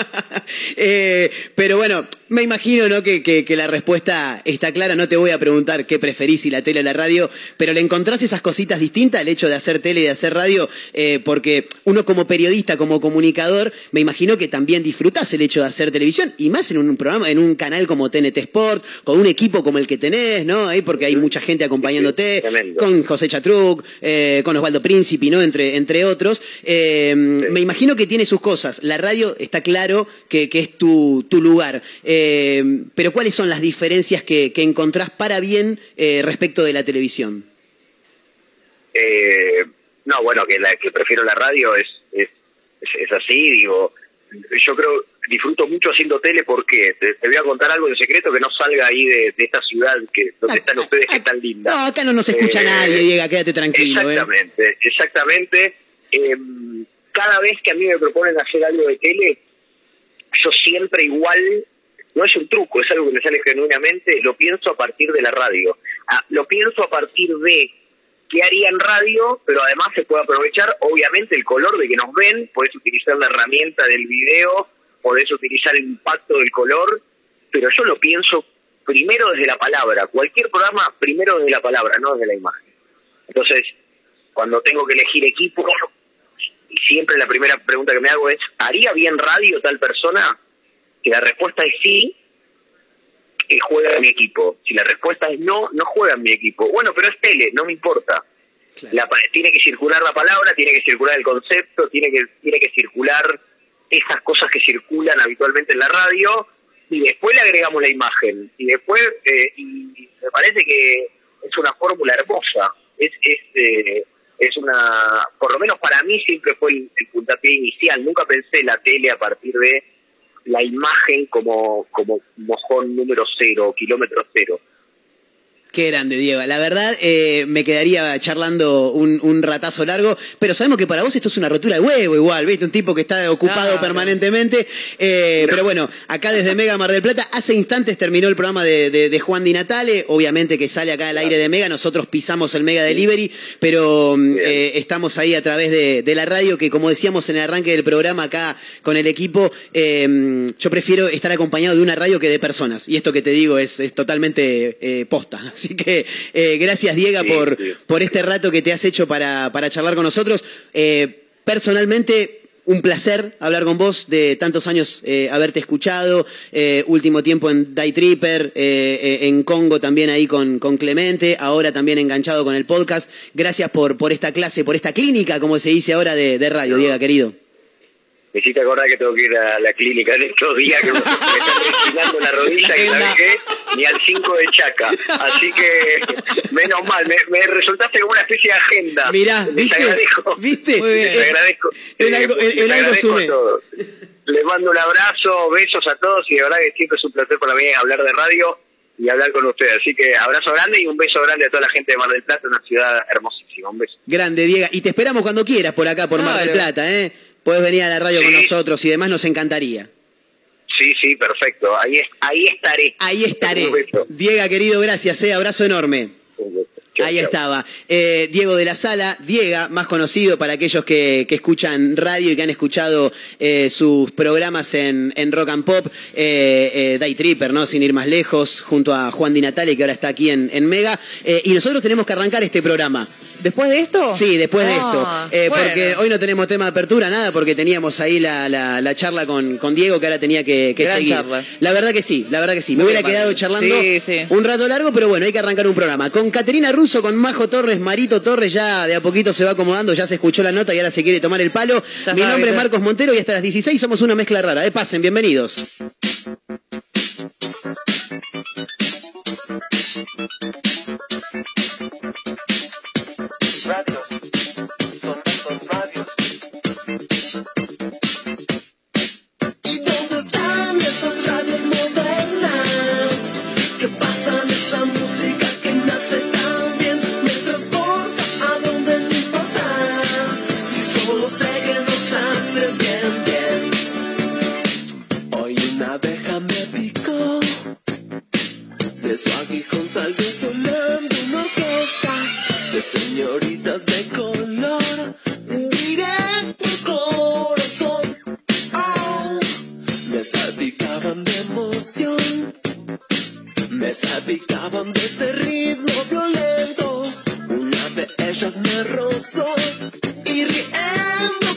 Eh, pero bueno, me imagino ¿no? que, que- que la respuesta está clara. No te voy a preguntar qué preferís, si la tele o la radio, pero le encontrás esas cositas distintas al hecho de hacer tele y de hacer radio, Eh, porque uno como periodista, como comunicador, me imagino que también disfrutás el hecho de hacer televisión, y más en un programa, en un canal como TNT Sport, con un equipo como el que tenés, ¿no? Ahí porque hay mucha gente acompañándote, con José Chatruc, eh, con Osvaldo Príncipe, ¿no? Entre, entre otros. Eh, Me imagino que tiene sus cosas. La radio está claro que, que es tu, tu lugar. Eh, pero ¿cuáles son las diferencias que, que encontrás para bien eh, respecto de la televisión? Eh, no, bueno, que la que prefiero la radio es, es, es, es así, digo, yo creo, disfruto mucho haciendo tele porque te, te voy a contar algo de secreto que no salga ahí de, de esta ciudad que donde están ustedes que es tan linda. No, acá no nos escucha Eh, nadie, Diego, quédate tranquilo. ¿eh? Exactamente, exactamente. Cada vez que a mí me proponen hacer algo de tele, yo siempre igual, no es un truco, es algo que me sale genuinamente, lo pienso a partir de la radio. Ah, lo pienso a partir de qué haría en radio, pero además se puede aprovechar, obviamente, el color de que nos ven, podés utilizar la herramienta del video, podés utilizar el impacto del color, pero yo lo pienso primero desde la palabra. Cualquier programa, primero desde la palabra, no desde la imagen. Entonces, cuando tengo que elegir equipo, y siempre la primera pregunta que me hago es, ¿haría bien radio tal persona? Si la respuesta es sí, que juega en mi equipo. Si la respuesta es no, no juega en mi equipo. Bueno, pero es tele, no me importa. La pa- tiene que circular la palabra, tiene que circular el concepto, tiene que, tiene que circular esas cosas que circulan habitualmente en la radio y después le agregamos la imagen. Y después, eh, y me parece que es una fórmula hermosa. Es, es, eh, es una, por lo menos para mí siempre fue el, el puntapié inicial. Nunca pensé la tele a partir de la imagen como, como mojón número cero, kilómetro cero. Qué grande, Diego. La verdad, eh, me quedaría charlando un, un ratazo largo, pero sabemos que para vos esto es una rotura de huevo igual, ¿viste? Un tipo que está ocupado permanentemente. Eh, Pero bueno, acá desde Mega Mar del Plata, hace instantes terminó el programa de, de- de Juan Di Natale, obviamente que sale acá al aire de Mega, nosotros pisamos el Mega Delivery, pero mm, eh, estamos ahí a través de, de la radio, que como decíamos en el arranque del programa acá con el equipo, eh, yo prefiero estar acompañado de una radio que de personas. Y esto que te digo es, es totalmente eh, posta. Así que eh, gracias, Diego, Sí, por, sí. por este rato que te has hecho para, para charlar con nosotros. Eh, personalmente, un placer hablar con vos, de tantos años eh, haberte escuchado, eh, último tiempo en Die Tripper, eh, en Congo también ahí con, con, Clemente, ahora también enganchado con el podcast. Gracias por, por esta clase, por esta clínica, como se dice ahora, de, de radio, Diego, querido. Me hiciste acordar que tengo que ir a la clínica en estos días, que me están rechinando la rodilla y sabes qué, ni al 5 de Chaca. Así que, menos mal, me, me, resultaste como una especie de agenda. Mirá, ¿viste? agradezco. ¿Viste? Muy bien. Les agradezco. En algo, en, en algo. Les mando un abrazo, besos a todos y de verdad que siempre es un placer para mí hablar de radio y hablar con ustedes. Así que abrazo grande y un beso grande a toda la gente de Mar del Plata, una ciudad hermosísima. Un beso. Grande, Diego. Y te esperamos cuando quieras por acá, por Mar del Plata, ¿eh? Puedes venir a la radio sí. con nosotros y demás, nos encantaría. Sí, sí, perfecto. Ahí, ahí estaré. Ahí estaré. Diego, querido, gracias. Eh. Abrazo enorme. Ahí estaba. Eh, Diego de la Sala, Diego, más conocido para aquellos que, que, escuchan radio y que han escuchado eh, sus programas en, en, Rock and Pop, eh, Day Tripper, ¿no? Sin ir más lejos, junto a Juan Di Natale, que ahora está aquí en, en Mega. y nosotros tenemos que arrancar este programa. ¿Después de esto? Sí, después de esto. Eh, bueno. Porque hoy no tenemos tema de apertura, nada, porque teníamos ahí la, la, la charla con, con, Diego que ahora tenía que, que seguir. Charla. La verdad que sí, la verdad que sí. Me hubiera quedado charlando sí, sí. un rato largo, pero bueno, hay que arrancar un programa. Con Caterina Russo, con Majo Torres, Marito Torres, ya de a poquito se va acomodando, ya se escuchó la nota y ahora se quiere tomar el palo. Ya Mi nombre es. Marcos Montero y hasta las 16 somos una mezcla rara. Eh, pasen, bienvenidos. De ellas me rozó y riendo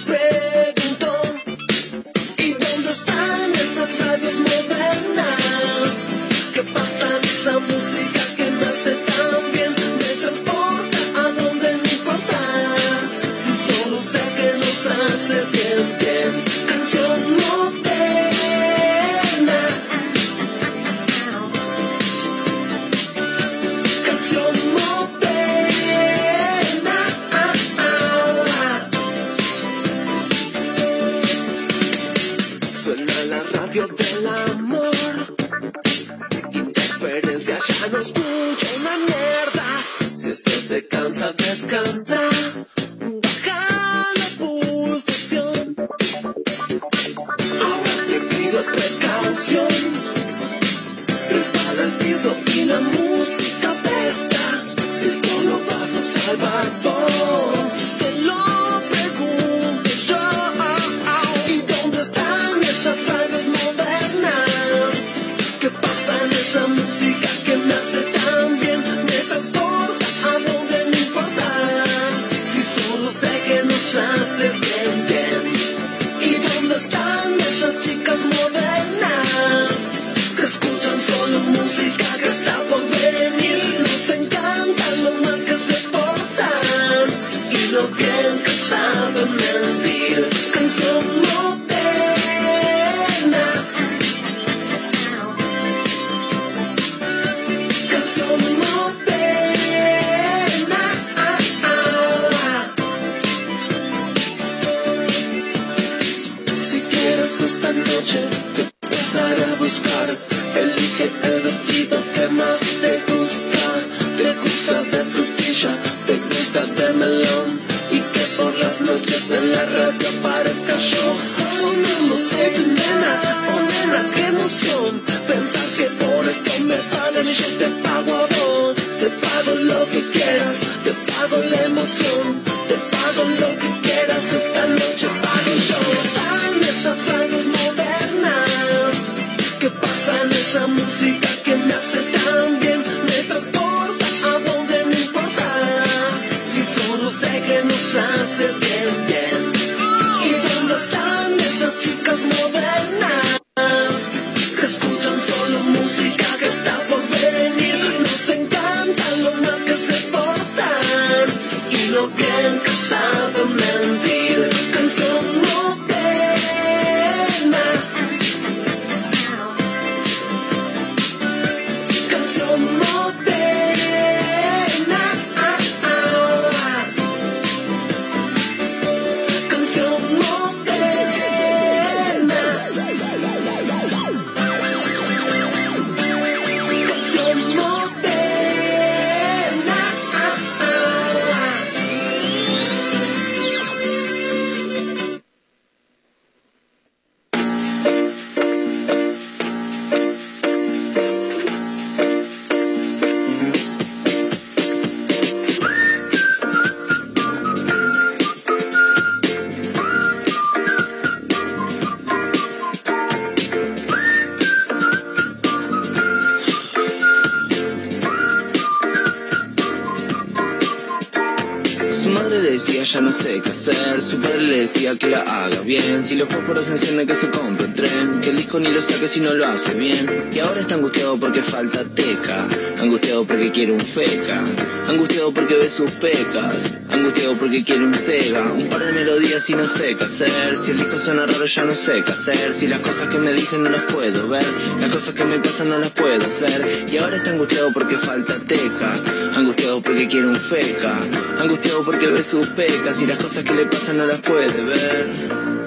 hacer. Su padre le decía que la haga bien. Si los fósforos se encienden que se compre un tren. Que el disco ni lo saque si no lo hace bien. Y ahora está angustiado porque falta teca. Angustiado porque quiere un feca. Angustiado porque ve sus pecas. Angustiado porque quiere un Sega. Un par de melodías y no sé qué hacer. Si el disco suena raro ya no sé qué hacer. Si las cosas que me dicen no las puedo ver. Las cosas que me pasan no las puedo hacer. Y ahora está angustiado porque falta teca. Angustiado porque quiere un feca. Angustiado porque ve sus pecas. Y las cosas que le pasan no las puede ver.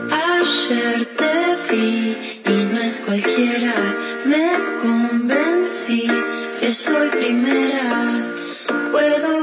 Ayer te vi y no es cualquiera. Me convencí que soy primera. Puedo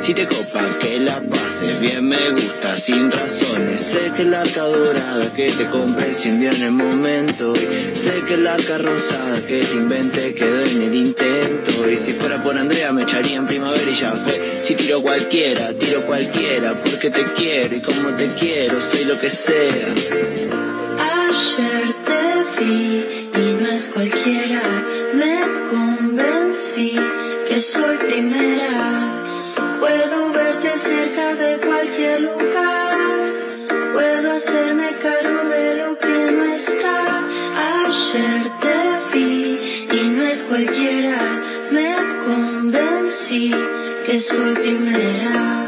Si te copa que la pases bien me gusta sin razones. Sé que la arca dorada que te compré se envió en el momento. Y sé que la arca rosada que te inventé quedó en el intento. Y si fuera por Andrea me echaría en primavera y ya fue. Si tiro cualquiera, tiro cualquiera. Porque te quiero y como te quiero, soy lo que sea. Ayer te vi y no es cualquiera. Me convencí que soy primera. Puedo verte cerca de cualquier lugar. Puedo hacerme cargo de lo que no está. Ayer te vi y no es cualquiera. Me convencí que soy primera.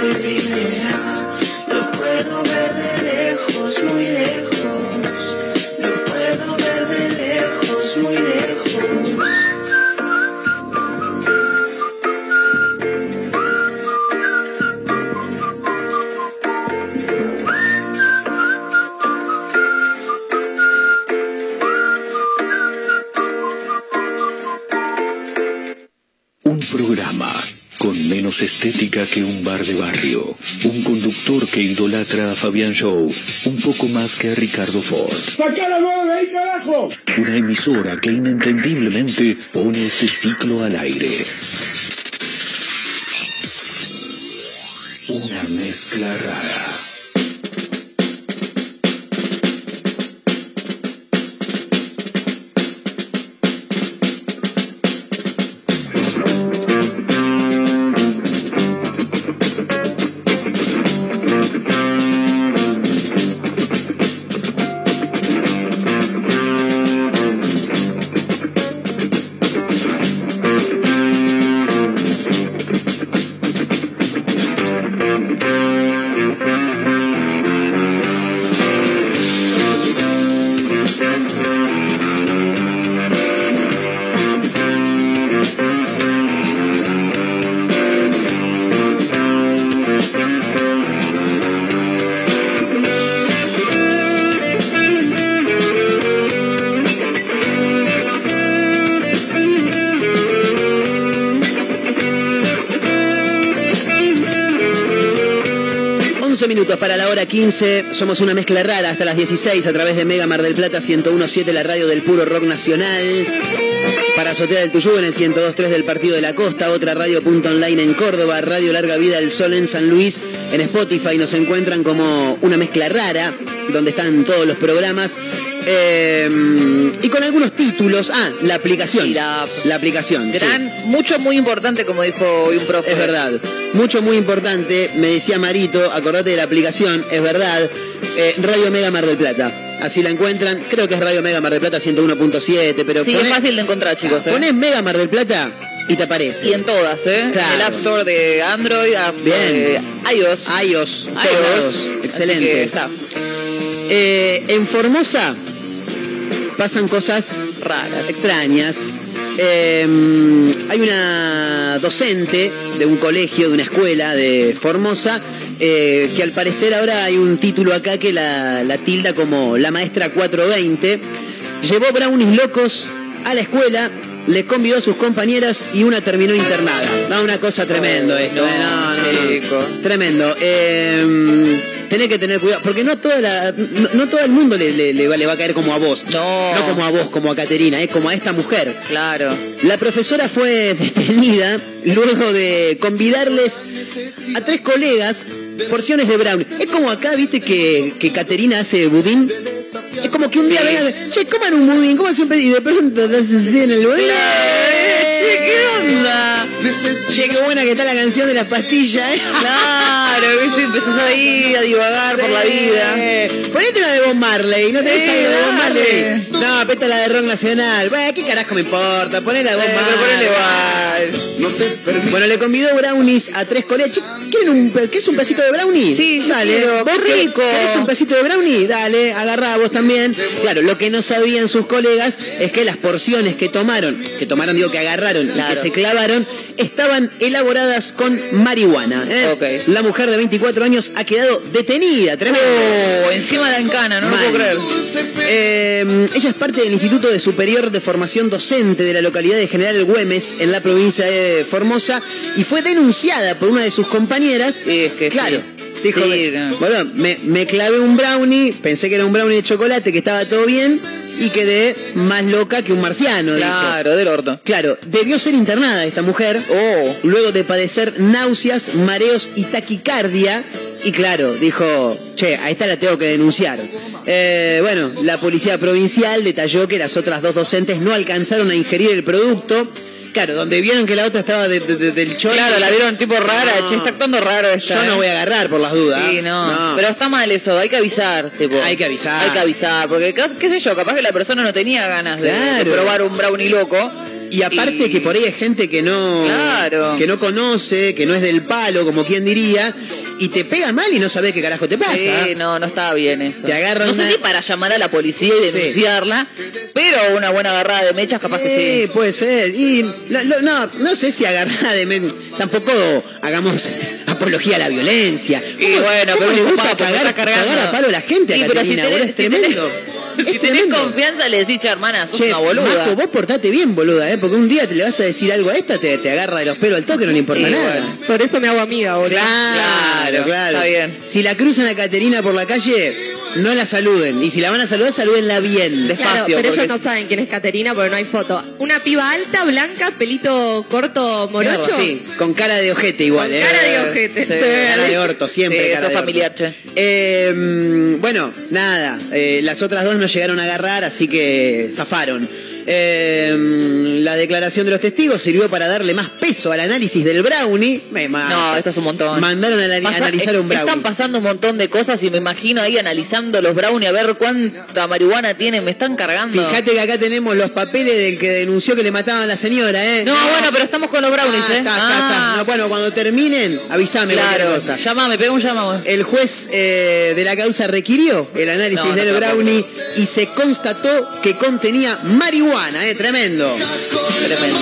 Que soy menos estética que un bar de barrio. Un conductor que idolatra a Fabián Show un poco más que a Ricardo Ford. Una emisora que inentendiblemente pone este ciclo al aire. Una mezcla rara. Minutos para la hora 15. Somos una mezcla rara hasta las 16 a través de Mega Mar del Plata 1017, la radio del puro rock nacional. Para Azotea del Tuyú en el 102.3 del Partido de la Costa, otra radio punto online en Córdoba, Radio Larga Vida del Sol en San Luis, en Spotify nos encuentran como una mezcla rara, donde están todos los programas. Eh, y con algunos títulos. Ah, la aplicación. La- La aplicación. sí. Gran, mucho, muy importante, como dijo hoy un profe. Es verdad. Mucho, muy importante. Me decía Marito, acordate de la aplicación, es verdad. Eh, Radio Mega Mar del Plata. así la encuentran. Creo que es Radio Mega Mar del Plata 101.7, pero Sí, ponés- es fácil de encontrar, chicos. ¿eh? ponés Mega Mar del Plata y te aparece. Y en todas, ¿eh? Claro. El App Store de Android, App Bien. de iOS. iOS, todos Excelente. está Eh, en Formosa pasan cosas raras. extrañas. Eh, hay una docente de un colegio, de una escuela de Formosa, eh, que al parecer ahora hay un título acá que la, la tilda como la maestra 420. Llevó brownies locos a la escuela, les convidó a sus compañeras y una terminó internada. No, una cosa tremendo esto, eh, no, no, no. chico. Tremendo. Eh, tenés que tener cuidado, porque no a toda la, no, todo el mundo le, le- le va, le va a caer como a vos. No. No como a vos, como a Caterina, es como a esta mujer. Claro. La profesora fue detenida luego de convidarles a tres colegas porciones de brownie. Es como acá, viste, que, que Caterina hace budín. Es como que un día Sí. vengan, che, coman un budín, ¿cómo siempre? Y de pronto te haces así en el budín. Che, ¿qué onda? Che, qué buena que está la canción de las pastillas, ¿eh? Claro, viste, empezás ahí a divagar por la vida. Ponete una de Bob Marley, ¿no tenés Sí, algo de Bob. Marley? No, peta la de rock nacional. Bueno, ¿qué carajo me importa? Poné la de Bob Eh, ponele igual. Bueno, le convidó brownies a tres colegas. Che, ¿Quieren un, pe- ¿Qué es un pedacito de brownie? Sí, yo dale. quiero, ¿Vos qué querés- rico. ¿Querés un pedacito de brownie? Dale, agarrá vos también. Claro, lo que no sabían sus colegas es que las porciones que tomaron, que tomaron, digo, que agarraron y Claro. que se clavaron, estaban elaboradas con marihuana. ¿eh? Ok. La mujer de 24 años ha quedado detenida, tremendo. Oh, encima la encana, no lo Mal. puedo creer. Eh, ella es parte del Instituto de Superior de Formación Docente de la localidad de General Güemes, en la provincia de Formosa, y fue denunciada por una de sus compañeras. Es que claro. sí. Dijo, Sí, no. bueno, me, me clavé un brownie, pensé que era un brownie de chocolate, que estaba todo bien, y quedé más loca que un marciano. dijo. Claro, del orto. Claro, debió ser internada esta mujer Oh. luego de padecer náuseas, mareos y taquicardia. Y claro, dijo, che, a esta la tengo que denunciar. Eh, bueno, la policía provincial detalló que las otras dos docentes no alcanzaron a ingerir el producto. Claro, donde vieron que la otra estaba de- de- de- del chorro. Claro, la vieron tipo rara, No. che, está actuando raro esta. Yo no ¿eh? voy a agarrar por las dudas. Sí, no. Pero está mal eso, hay que avisar, tipo. Hay que avisar. Hay que avisar, porque qué sé yo, capaz que la persona no tenía ganas de, probar un brownie loco. Y aparte Y- que por ahí hay gente que no, Claro. que no conoce, que no es del palo, como quien diría, y te pega mal y no sabes qué carajo te pasa. Sí, no, no estaba bien eso. Te agarran no sé una- si para llamar a la policía y Sí. denunciarla, pero una buena agarrada de mechas capaz que Sí, sí. puede ser. Y no, no, no, no sé si agarrada de... men- Tampoco hagamos apología a la violencia. Y ¿Cómo- bueno, cómo pero le gusta está cargando. cagar a palo a la gente Sí, a si Caterina? tenés- si tremendo. tenés- es si tenés tremendo. confianza le decís, che, hermana, sos Che, una boluda. Vos portate bien, boluda, ¿eh? Porque un día te le vas a decir algo a esta, te, te agarra de los pelos al toque, no le importa Sí, nada. bueno. Por eso me hago amiga, boludo. Claro, Claro, claro. está bien. Si la cruzan a Caterina por la calle, no la saluden. Y si la van a saludar, salúdenla bien. Despacio, Claro, pero porque ellos no saben quién es Caterina porque no hay foto. Una piba alta, blanca, pelito corto, morocho. Sí, con cara de ojete igual, Con ¿eh? cara de ojete. Sí, Se ve Cara de orto, siempre. Sí, cara sos de orto. familiar, che. Eh, bueno, nada. eh, las otras dos no llegaron a agarrar, así que zafaron. Eh, mm, la declaración de los testigos sirvió para darle más peso al análisis del brownie. Me. No, esto es un montón. Mandaron a la- Pasa- analizar es- un brownie. Están pasando un montón de cosas y me imagino ahí analizando los brownies a ver cuánta marihuana tienen. Me están cargando. Fíjate que acá tenemos los papeles del que denunció que le mataban a la señora, ¿eh? No, bueno, pero estamos con los brownies, Ah, ¿eh? está, está, está. Ah, No, bueno, cuando terminen, avísame claro. cosa. Llamame, pega un llamado. El juez eh, de la causa requirió el análisis No, del brownie y se constató que contenía marihuana, eh, tremendo. Tremendo.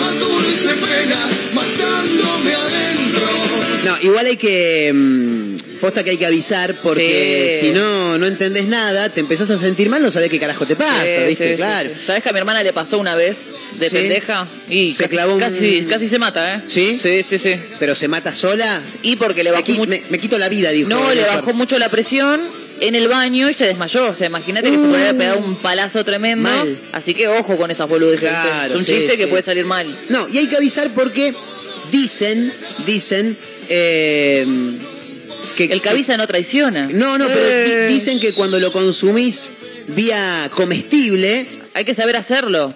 No, igual hay que. mm, posta que hay que avisar porque Sí. si no, no entendés nada, te empezás a sentir mal, no sabés qué carajo te pasa, Sí, ¿viste? sí, claro. sí. ¿Sabes que a mi hermana le pasó una vez de pendeja? Y Se casi, clavó un- casi, casi se mata, ¿eh? ¿Sí? Sí, sí, sí. Pero se mata sola. Y porque le bajó mucho. me- me quito la vida, dijo. No, le bajó mucho la presión en el baño y se desmayó. O sea, imagínate que se podría haber pegado un palazo tremendo. Mal. Así que ojo con esas boludeces. Claro, es un sí, chiste que puede salir mal. No, y hay que avisar porque dicen, dicen, eh, que... El que avisa no traiciona. No, no, pero di- Eh, dicen que cuando lo consumís vía comestible, Hay que saber hacerlo.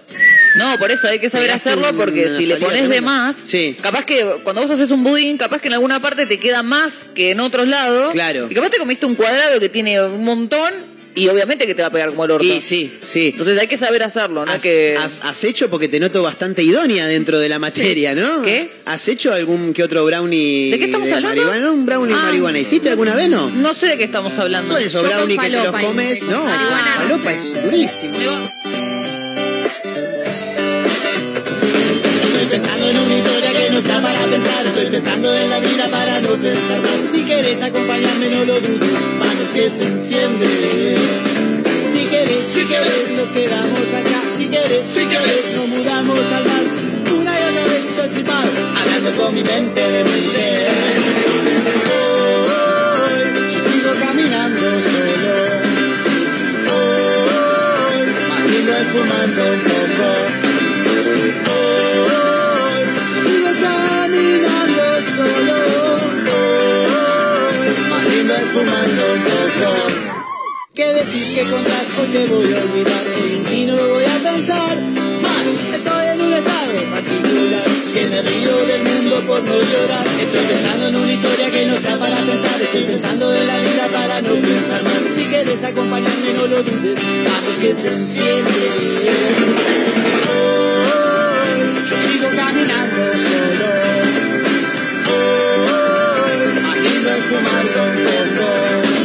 No, por eso hay que saber hacerlo porque si le pones de más, Sí. capaz que cuando vos haces un budín, capaz que en alguna parte te queda más que en otros lados. Claro. Y capaz te comiste un cuadrado que tiene un montón Y obviamente que te va a pegar como el orto. Y sí, sí. Entonces hay que saber hacerlo, ¿no? Has, que... has- has hecho porque te noto bastante idónea dentro de la materia, ¿no? ¿Qué? ¿Has hecho algún que otro brownie ¿De qué estamos hablando? marihuana? ¿No? Un brownie Ah. marihuana. ¿Hiciste alguna vez, no? No sé de qué estamos hablando. Son esos brownies que te los comes. ¿no? Marihuana no Falopa sé. es durísimo. Para pensar. Estoy pensando en la vida para no pensar más. Si quieres acompañarme no lo dudes. Manos que se encienden Si quieres, si quieres nos quedamos acá. Si quieres, si quieres nos mudamos al mar. Una y otra vez estoy flipado Hablando con mi mente de mente. Hoy yo sigo caminando solo. Hoy más lindo es fumando un poco fumando un. ¿Qué decís que contás? Te voy a olvidar. Hoy en ti no voy a pensar más. Estoy en un estado particular. Es que me río del mundo por no llorar. Estoy pensando en una historia que no sea para pensar. Estoy pensando en la vida para no pensar más. Si quieres acompañarme, no lo dudes. Vamos que se enciende. Hoy yo sigo caminando solo. Fumando un poco.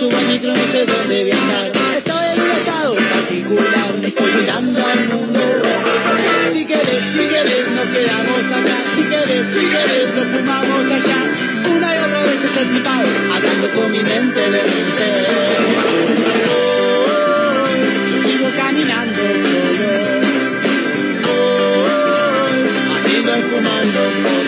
Al micro no sé dónde viajar. Estoy en un estado particular Estoy mirando al mundo Si quieres, si quieres nos quedamos acá. Si quieres, si quieres nos fumamos allá. Una y otra vez estoy flipado Hablando con mi mente de mente. Hoy sigo caminando solo. Hoy lindo es fumando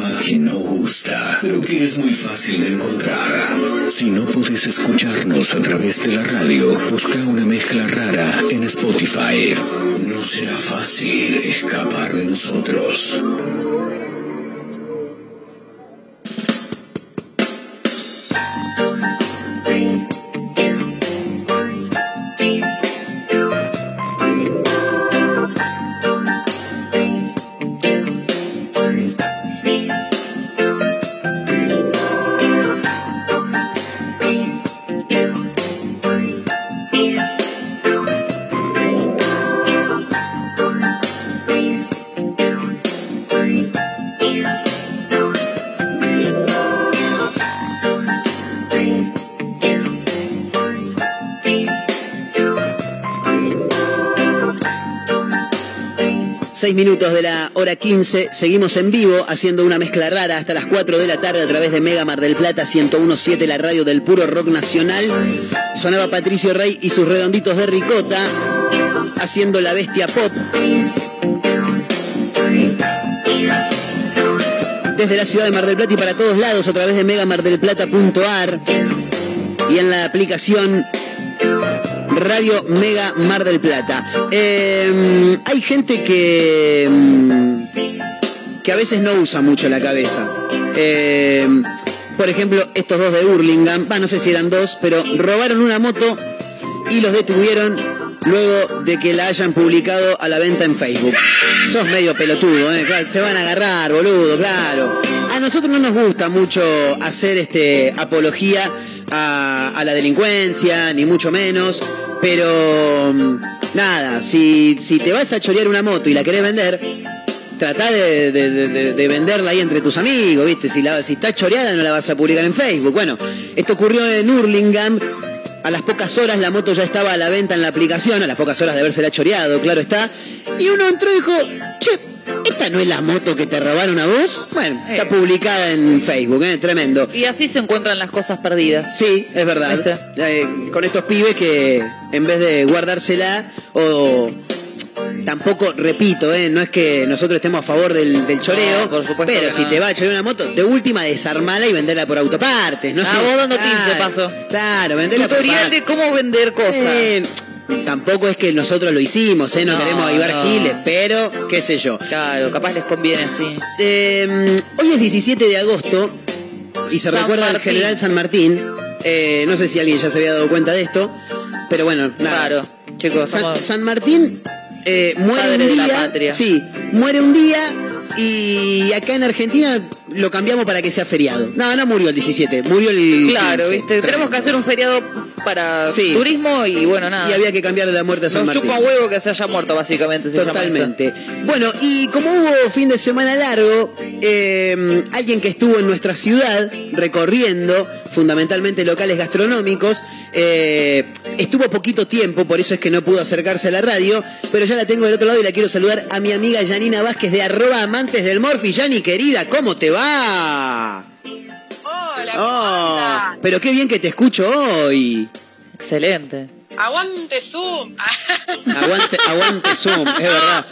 Que no gusta, pero que es muy fácil de encontrar. Si no podés escucharnos a través de la radio, busca una mezcla rara en Spotify. No será fácil escapar de nosotros. Seis minutos de la hora 15, seguimos en vivo haciendo una mezcla rara hasta las 4 de la tarde a través de Mega Mar del Plata 1017, la radio del puro rock nacional. Sonaba Patricio Rey y sus redonditos de ricota haciendo la bestia pop. Desde la ciudad de Mar del Plata y para todos lados a través de megamardelplata.ar y en la aplicación Radio Mega Mar del Plata. Eh, hay gente que, mm, que a veces no usa mucho la cabeza. Eh, por ejemplo, estos dos de Hurlingham, no sé si eran dos, pero robaron una moto y los detuvieron luego de que la hayan publicado a la venta en Facebook. Sos medio pelotudo, ¿eh? Te van a agarrar, boludo, claro. A nosotros no nos gusta mucho hacer este apología a la delincuencia, ni mucho menos, pero nada, si, si te vas a chorear una moto y la querés vender, tratá de, de- de- de- de venderla ahí entre tus amigos, ¿viste? Si, la, si está choreada no la vas a publicar en Facebook. Bueno, esto ocurrió en Hurlingham. A las pocas horas la moto ya estaba a la venta en la aplicación, a las pocas horas de habérsela choreado, claro está. Y uno entró y dijo, ¿esta no es la moto que te robaron a vos? Bueno, está publicada en Facebook, ¿eh? tremendo. Y así se encuentran las cosas perdidas. Sí, es verdad. Eh, con estos pibes que en vez de guardársela o tampoco repito, eh, no es que nosotros estemos a favor del, del choreo, No, por supuesto pero si no. te va a chorear una moto, de última desarmala y venderla por autopartes, ¿no? Ah, vos dando de paso. Claro, venderla por Tutorial de cómo vender cosas. Eh, tampoco es que nosotros lo hicimos, ¿eh? no, No, queremos avivar no. giles, pero qué sé yo. Claro, capaz les conviene, sí. Eh, hoy es 17 de agosto y se San recuerda al general San Martín. Eh, no sé si alguien ya se había dado cuenta de esto, pero bueno, nada. Claro, chicos, San, somos- San Martín eh, muere Padre un día. patria. Sí, muere un día y acá en Argentina lo cambiamos para que sea feriado. No, no murió el 17, murió el. Claro, 15. viste, tenemos que hacer un feriado para Sí. turismo y bueno, nada. Y había que cambiarle la muerte a San Nos Martín. chupa huevo que se haya muerto, básicamente. se llama Totalmente. Bueno, y como hubo fin de semana largo, eh, alguien que estuvo en nuestra ciudad recorriendo fundamentalmente locales gastronómicos, eh, estuvo poquito tiempo, por eso es que no pudo acercarse a la radio, pero ya la tengo del otro lado y la quiero saludar a mi amiga Janina Vázquez de arroba amantes del Morphy. Yani, querida, ¿cómo te va? Hola, Oh, pero qué bien que te escucho hoy. Excelente. Aguante Zoom. Aguante, aguante Zoom, es verdad.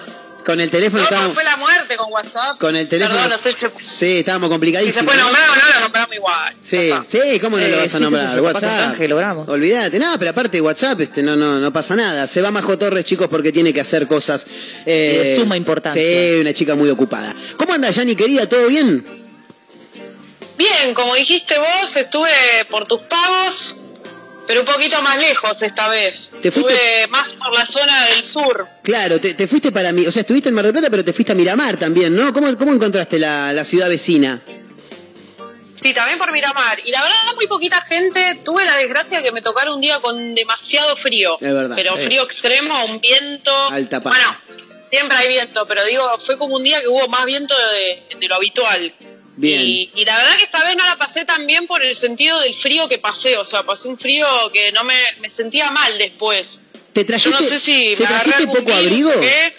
Con el teléfono ¿Cómo estábamos... fue la muerte con WhatsApp? Con el teléfono. Perdón, no sé si, Sí, estábamos si complicadísimos. se puede nombrar o no, lo nombramos igual. Sí, sí, ¿cómo no Sí, lo vas a sí, nombrar? un WhatsApp. canje logramos. Olvídate, no, pero aparte de WhatsApp, este, no, no, no pasa nada. Se va Majo Torres, chicos, porque tiene que hacer cosas. eh, De suma importancia. Sí, una chica muy ocupada. ¿Cómo anda, Yani, querida? ¿Todo bien? Bien, como dijiste vos, estuve por tus pagos, pero un poquito más lejos esta vez. ¿Te fuiste? Estuve más por la zona del sur. Claro, te, te fuiste para mí. O sea, estuviste en Mar del Plata, pero te fuiste a Miramar también, ¿no? ¿Cómo, cómo encontraste la, la ciudad vecina? Sí, también por Miramar. Y la verdad, muy poquita gente. Tuve la desgracia que me tocara un día con demasiado frío. Es verdad. Pero frío extremo, un viento. Alta. Bueno, siempre hay viento, pero digo, fue como un día que hubo más viento de, de lo habitual. Bien. Y, y la verdad que esta vez no la pasé tan bien por el sentido del frío que pasé. O sea, pasé un frío que no me, me sentía mal después. ¿Te Yo trajiste, no sé si ¿te me trajiste poco virus abrigo? o qué.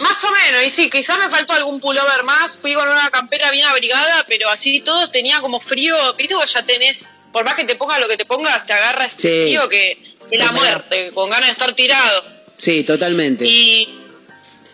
Más o menos, y sí, quizás me faltó algún pullover más. Fui con una campera bien abrigada, pero así todo tenía como frío. Viste, vos ya tenés, por más que te pongas lo que te pongas, te agarra este Sí. frío que es la muerte, con ganas de estar tirado. Sí, totalmente. Y,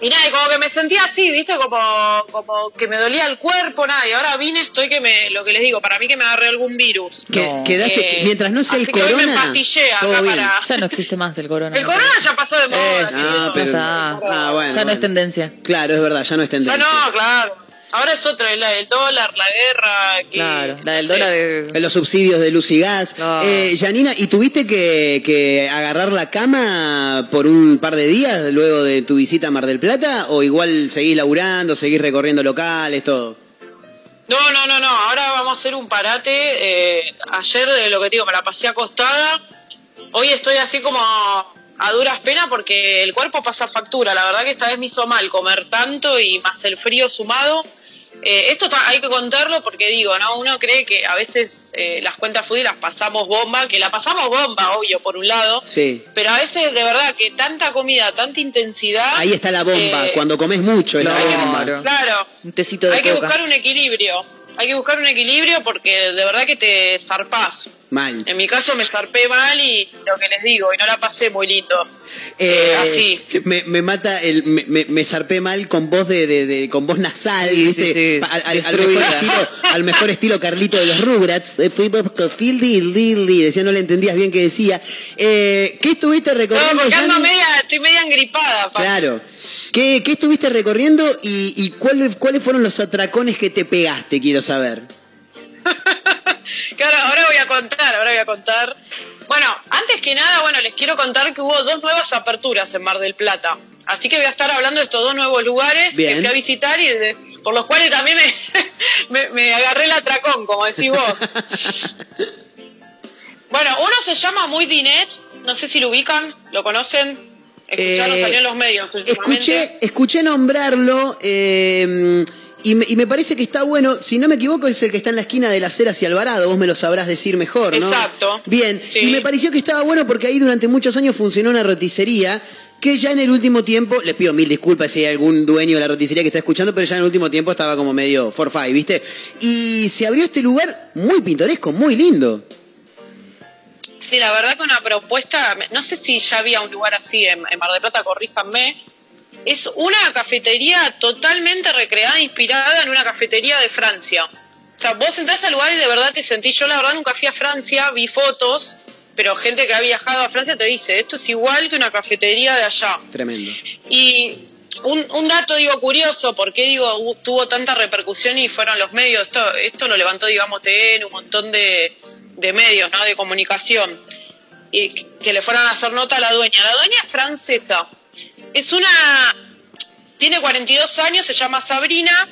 y nada, y como que me sentía así, viste, como, como que me dolía el cuerpo, nada. Y ahora vine, estoy que me, lo que les digo, para mí que me agarré algún virus. Que- quedaste, Eh, mientras no que me corona, empastillé acá todo bien. para- Ya no existe más el corona. El corona ya pasó de moda. Eh, Ah, que pero, ah, bueno, ya no es tendencia. Claro, es verdad, ya no es Ya tendencia. no, claro. Ahora es otra, la del dólar, la guerra. Que, Claro, la del no dólar de... los subsidios de luz y gas. No. Eh, Janina, ¿y tuviste que, que agarrar la cama por un par de días luego de tu visita a Mar del Plata? ¿O igual seguís laburando, seguís recorriendo locales, todo? No, no, no, no. Ahora vamos a hacer un parate. Eh, ayer, eh, lo que te digo, me la pasé acostada. Hoy estoy así como a duras penas porque el cuerpo pasa factura. La verdad que esta vez me hizo mal comer tanto y más el frío sumado. Eh, esto hay que contarlo porque digo, ¿no? Uno cree que a veces eh, las cuentas foodie las pasamos bomba, que la pasamos bomba, obvio, por un lado. Sí. Pero a veces, de verdad, que tanta comida, tanta intensidad. Ahí está la bomba, eh, cuando comes mucho es la bomba. Claro. Claro. Un tecito de Hay que buscar un equilibrio. Hay que buscar un equilibrio porque de verdad que te zarpás. Mal. En mi caso me zarpé mal y lo que les digo, y no la pasé muy lindo. Eh, así. Me, me mata el. Me, me, me zarpé mal con voz de, de- de- con voz nasal, Sí, ¿viste? sí, sí. Al, al- al mejor estilo, al mejor estilo Carlito de los Rugrats. Eh, y decía, no le entendías bien qué decía. Eh, ¿Qué estuviste No, recorriendo? porque ando media, estoy media engripada. pa. Claro. ¿Qué, qué estuviste recorriendo y, y cuáles, cuáles fueron los atracones que te pegaste? Quiero saber. Que ahora, voy a contar, ahora voy a contar. Bueno, antes que nada, bueno, les quiero contar que hubo dos nuevas aperturas en Mar del Plata. Así que voy a estar hablando de estos dos nuevos lugares Bien. que fui a visitar y de- por los cuales también me, me, me agarré el atracón, como decís vos. Bueno, uno se llama Muy Dinet, no sé si lo ubican, lo conocen. Escucharon, Eh, salió en los medios. Escuché, escuché nombrarlo eh, y, me, y me parece que está bueno. Si no me equivoco, es el que está en la esquina de la Cera hacia Alvarado. Vos me lo sabrás decir mejor, ¿no? Exacto. Bien. Sí. Y me pareció que estaba bueno porque ahí durante muchos años funcionó una roticería que ya en el último tiempo, les pido mil disculpas si hay algún dueño de la roticería que está escuchando, pero ya en el último tiempo estaba como medio for five, ¿viste? Y se abrió este lugar muy pintoresco, muy lindo. Sí, la verdad que una propuesta, no sé si ya había un lugar así en, en Mar del Plata, corríjanme. Es una cafetería totalmente recreada, inspirada en una cafetería de Francia. O sea, vos entrás al lugar y de verdad te sentís, yo la verdad nunca fui a Francia, vi fotos, pero gente que ha viajado a Francia te dice, esto es igual que una cafetería de allá. Tremendo. Y un, un dato, digo, curioso, ¿por qué digo tuvo tanta repercusión y fueron los medios? Esto, esto lo levantó, digamos, TN, un montón de, de medios, ¿no? De comunicación. Y que le fueron a hacer nota a la dueña. La dueña es francesa. Es una... Tiene 42 años, se llama Sabrina.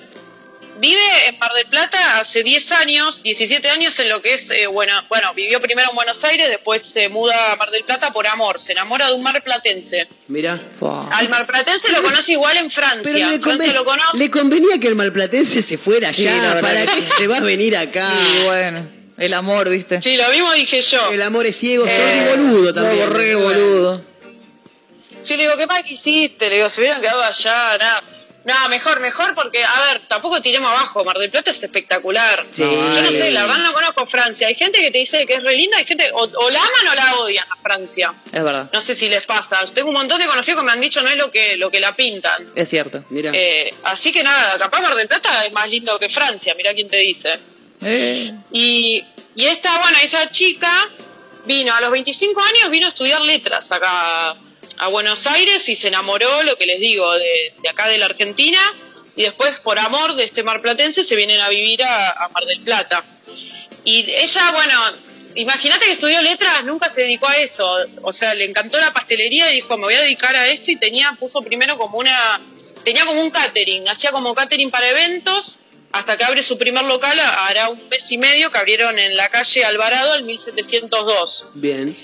Vive en Mar del Plata hace 10 años, 17 años en lo que es, eh, bueno, bueno, vivió primero en Buenos Aires, después se muda a Mar del Plata por amor, se enamora de un marplatense. Mirá. Fua. Al marplatense lo conoce igual en Pero Francia. le, En Francia conven- lo conoce. le convenía que el malplatense se fuera Sí, allá. verdad ¿Para que qué sí. se va a venir acá? Y bueno, el amor, ¿viste? Sí, lo mismo dije yo. El amor es ciego, Eh, y boludo también. Re boludo. Sí, le digo, ¿qué más que hiciste? Le digo, se hubieran quedado allá, nada. Nada, mejor, mejor, porque, a ver, tampoco tiremos abajo. Mar del Plata es espectacular. Sí. Yo no sé, la verdad no conozco Francia. Hay gente que te dice que es re linda, hay gente, o, o la aman o la odian a Francia. Es verdad. No sé si les pasa. Yo tengo un montón de conocidos que me han dicho no es lo que, lo que la pintan. Es cierto. Mira. Eh, así que nada, capaz Mar del Plata es más lindo que Francia, mirá quién te dice. Eh, Y, y esta, bueno, esta chica vino a los 25 años, vino a estudiar letras acá a Buenos Aires y se enamoró, lo que les digo, de, de acá de la Argentina. Y después, por amor de este marplatense, se vienen a vivir a, Mar del Plata. Y ella, bueno, imagínate que estudió letras, nunca se dedicó a eso. O sea, le encantó la pastelería y dijo, me voy a dedicar a esto. Y tenía, puso primero como una, tenía como un catering, hacía como catering para eventos, hasta que abre su primer local, hará un mes y medio que abrieron en la calle Alvarado al 1702. Bien.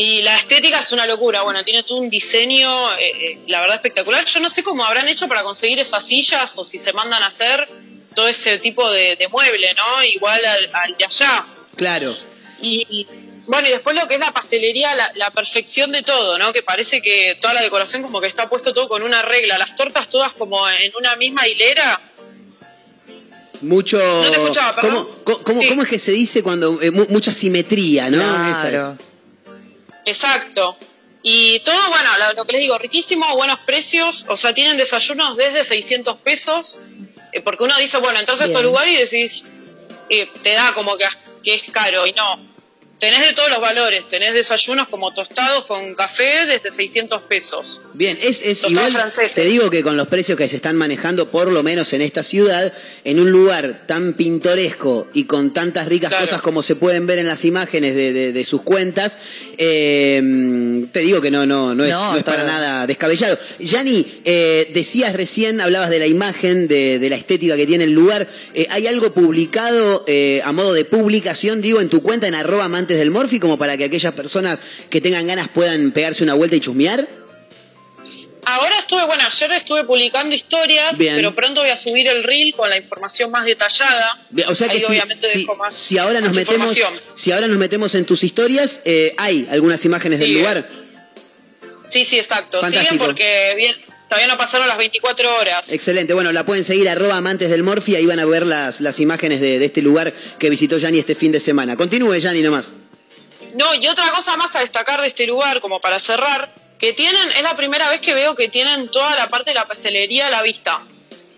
Y la estética es una locura. Bueno, tiene todo un diseño, eh, eh, la verdad, espectacular. Yo no sé cómo habrán hecho para conseguir esas sillas o si se mandan a hacer todo ese tipo de, de mueble, ¿no? Igual al, al de allá. Claro. Y, y, bueno, y después lo que es la pastelería, la, la perfección de todo, ¿no? Que parece que toda la decoración como que está puesto todo con una regla. Las tortas todas como en una misma hilera. Mucho. No te escuchaba, perdón. ¿Cómo, cómo, cómo- Sí. cómo es que se dice cuando. eh, mu- mucha simetría, ¿no? Esa es. Exacto. Y todo, bueno, lo, lo que les digo, riquísimo, buenos precios. O sea, tienen desayunos desde 600 pesos. eh, porque uno dice, bueno, entras a estos Bien. lugares y decís, eh, te da como que, que es caro. Y no. Tenés de todos los valores. Tenés desayunos como tostados con café desde 600 pesos. Bien, es, es igual. francés. Te digo que con los precios que se están manejando, por lo menos en esta ciudad, en un lugar tan pintoresco y con tantas ricas Claro. cosas como se pueden ver en las imágenes de, de- de sus cuentas, eh, te digo que no, no, no es, No, no es está- para nada descabellado. Yani, eh, decías recién, hablabas de la imagen, de, de la estética que tiene el lugar. Eh, ¿Hay algo publicado eh, a modo de publicación, digo, en tu cuenta en arroba del Morphy, como para que aquellas personas que tengan ganas puedan pegarse una vuelta y chusmear? Ahora estuve, bueno, ayer estuve publicando historias, Bien. pero pronto voy a subir el reel con la información más detallada. Bien, O sea que Ahí si, obviamente si- dejo más, si ahora nos metemos, si ahora nos metemos en tus historias, eh, hay algunas imágenes del lugar. Sí, sí, exacto. Fantástico. Siguen porque bien, todavía no pasaron las 24 horas. Excelente. Bueno, la pueden seguir arroba amantes del Morphy, ahí van a ver las, las imágenes de, de este lugar que visitó Yani este fin de semana. Continúe, Yani, nomás. No, y otra cosa más a destacar de este lugar, como para cerrar, que tienen, es la primera vez que veo que tienen toda la parte de la pastelería a la vista.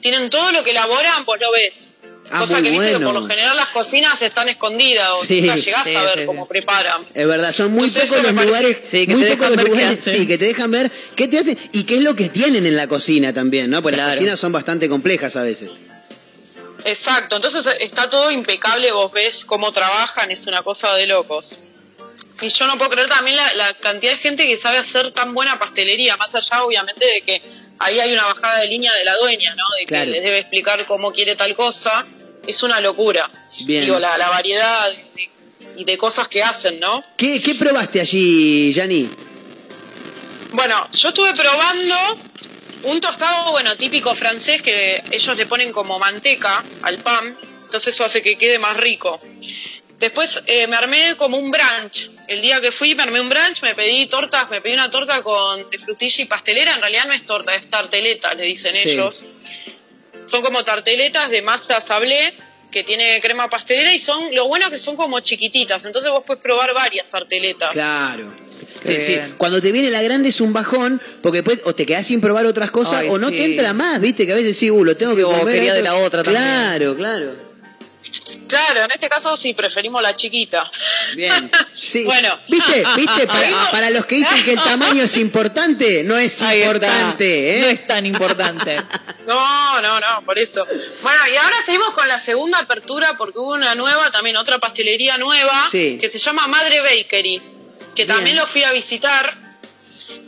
Tienen todo lo que elaboran, pues lo ves. Ah, Cosa que viste que por lo general las cocinas están escondidas o Sí. nunca llegás Sí, a ver sí, cómo sí. preparan. Es verdad, son muy Entonces, pocos los parece- lugares, Sí, que muy te pocos dejan los ver qué lugares, hacen. sí, que te dejan ver qué te hacen y qué es lo que tienen en la cocina también, ¿no? Porque las cocinas son bastante complejas a veces. Exacto, entonces está todo impecable, vos ves cómo trabajan, es una cosa de locos. Y yo no puedo creer también la, la cantidad de gente que sabe hacer tan buena pastelería, más allá obviamente de que ahí hay una bajada de línea de la dueña, ¿no? De Claro. que les debe explicar cómo quiere tal cosa, es una locura. Bien. Digo, la, la variedad y de cosas que hacen, ¿no? ¿Qué, qué probaste allí, Yani? Bueno, yo estuve probando un tostado, bueno, típico francés que ellos le ponen como manteca al pan, entonces eso hace que quede más rico. Después eh, me armé como un brunch. El día que fui me armé un brunch, me pedí tortas, me pedí una torta con de frutilla y pastelera. En realidad no es torta, es tarteleta, le dicen Sí. ellos. Son como tarteletas de masa sablé que tiene crema pastelera y son, lo bueno que son como chiquititas. Entonces vos puedes probar varias tarteletas. Claro. Es bien. cuando te viene la grande es un bajón, porque después o te quedás sin probar otras cosas Ay, o no sí. te entra más, viste, que a veces sí, uh, lo tengo que O comer. quería de la otra también. Claro, claro. Claro, en este caso sí preferimos la chiquita. Bien. Sí. Bueno. ¿Viste? ¿Viste? Para, los que dicen que el tamaño es importante, no es Ahí importante, ¿eh? No es tan importante. No, no, no, por eso. Bueno, y ahora seguimos con la segunda apertura porque hubo una nueva, también otra pastelería nueva, Sí. que se llama Madre Bakery, que también lo fui a visitar.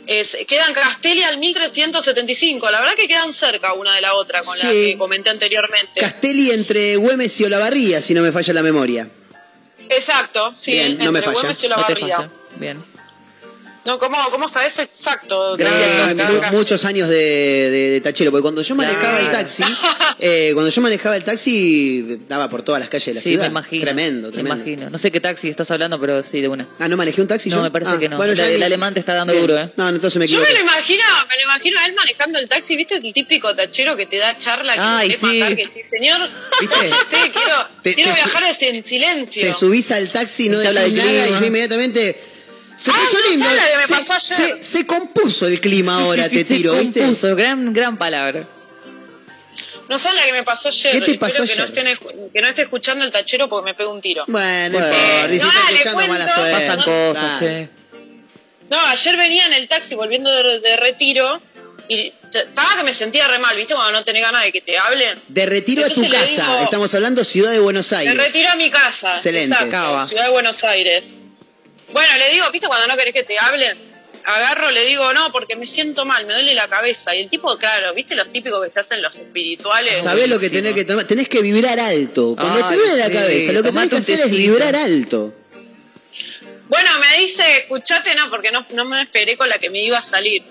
Es, queda en Castelli al 1375. La verdad que quedan cerca una de la otra con la que comenté anteriormente. Castelli entre Güemes y Olavarría, si no me falla la memoria. Exacto, sí, Bien, entre no me falla. Güemes y No te Olavarría. falla. Bien. No, ¿cómo, ¿Cómo sabes exacto? Gracias, Acá- mu- acá- muchos años de, de- de tachero, porque cuando yo manejaba el taxi, eh, cuando yo manejaba el taxi, daba por todas las calles de la Sí, ciudad. me imagino. Tremendo, Me tremendo. imagino. No sé qué taxi estás hablando, pero sí, de una. Ah, ¿no manejé un taxi No, yo? me parece Ah, que no. Bueno, El- ya el ni- alemán te está dando Bien. duro, ¿eh? No, entonces me Yo me lo imagino, me lo imagino a él manejando el taxi, ¿viste? Es el típico tachero que te da charla, que Ay, te sí. matar, que sí, señor. ¿Viste? Sí, quiero, Te- quiero te viajar en silencio. Te subís al taxi, no Te habla decís nada y yo inmediatamente... Se Ah, puso no lindo. sabes lo que me se, pasó ayer. se- se compuso el clima ahora, te Se tiro, ¿viste? compuso, gran, gran palabra. No sabes la que me pasó ayer. ¿Qué te Espero pasó que No ayer? estén que no esté escuchando el tachero porque me pega un tiro. Bueno, no Bueno. No, está escuchando mala suerte. Pasan cosas, Claro. che. No, ayer venía en el taxi volviendo de, de retiro y estaba que me sentía re mal, ¿viste? Cuando no tenés ganas de que te hablen. De retiro a tu casa, digo- estamos hablando Ciudad de Buenos Aires. retiro a mi casa. Excelente. Exacto. Ciudad de Buenos Aires. Bueno, le digo, ¿viste cuando no querés que te hablen? Agarro, le digo, no, porque me siento mal, me duele la cabeza. Y el tipo, claro, ¿viste los típicos que se hacen los espirituales? ¿Sabés lo que tenés que tomar? Tenés que vibrar alto. Cuando te duele la sí, cabeza, lo que tenés que hacer es vibrar alto. Bueno, me dice, escuchate, no, porque no, no me esperé con la que me iba a salir.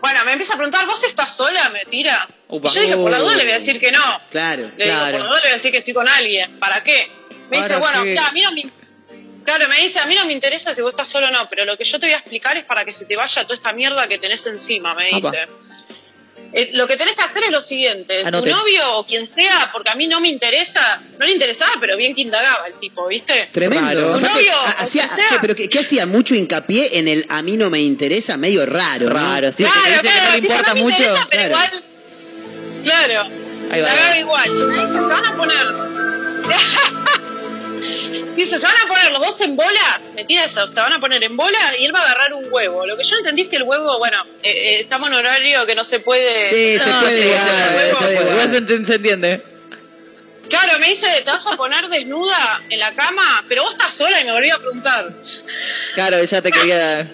Bueno, me empieza a preguntar, ¿vos estás sola? Me tira. Upa. Y yo dije, por la duda le voy a decir que no. Claro. Le digo, Claro. por la duda le voy a decir que estoy con alguien. ¿Para qué? Me dice, ¿Para bueno, ya, a mí no me... Claro, me dice, a mí no me interesa si vos estás solo o no, pero lo que yo te voy a explicar es para que se te vaya toda esta mierda que tenés encima, me Apa. dice. Eh, lo que tenés que hacer es lo siguiente, Anote. tu novio o quien sea, porque a mí no me interesa, no le interesaba, pero bien que indagaba el tipo, ¿viste? Tremendo. Aparte, Tu novio, ha- o hacía- sea. ¿qué? ¿Pero qué, qué hacía? Mucho hincapié en el a mí no me interesa, medio raro. ¿no? Raro, sí, que claro, que claro, no le tipo, importa no me mucho. interesa, pero Claro. igual, claro, Ahí va, la ahí va. agarra igual. Y me dice, se van a poner... Dice, se van a poner los dos en bolas, me tira eso, se van a poner en bolas y él va a agarrar un huevo. Lo que yo no entendí si el huevo, bueno, eh, eh, estamos en horario que no se puede... Sí, se No, se puede, se se puede puede. igual. Igual se, ent- se entiende. Claro, me dice, te vas a poner desnuda en la cama, pero vos estás sola y me volví a preguntar. Claro, ya te quería.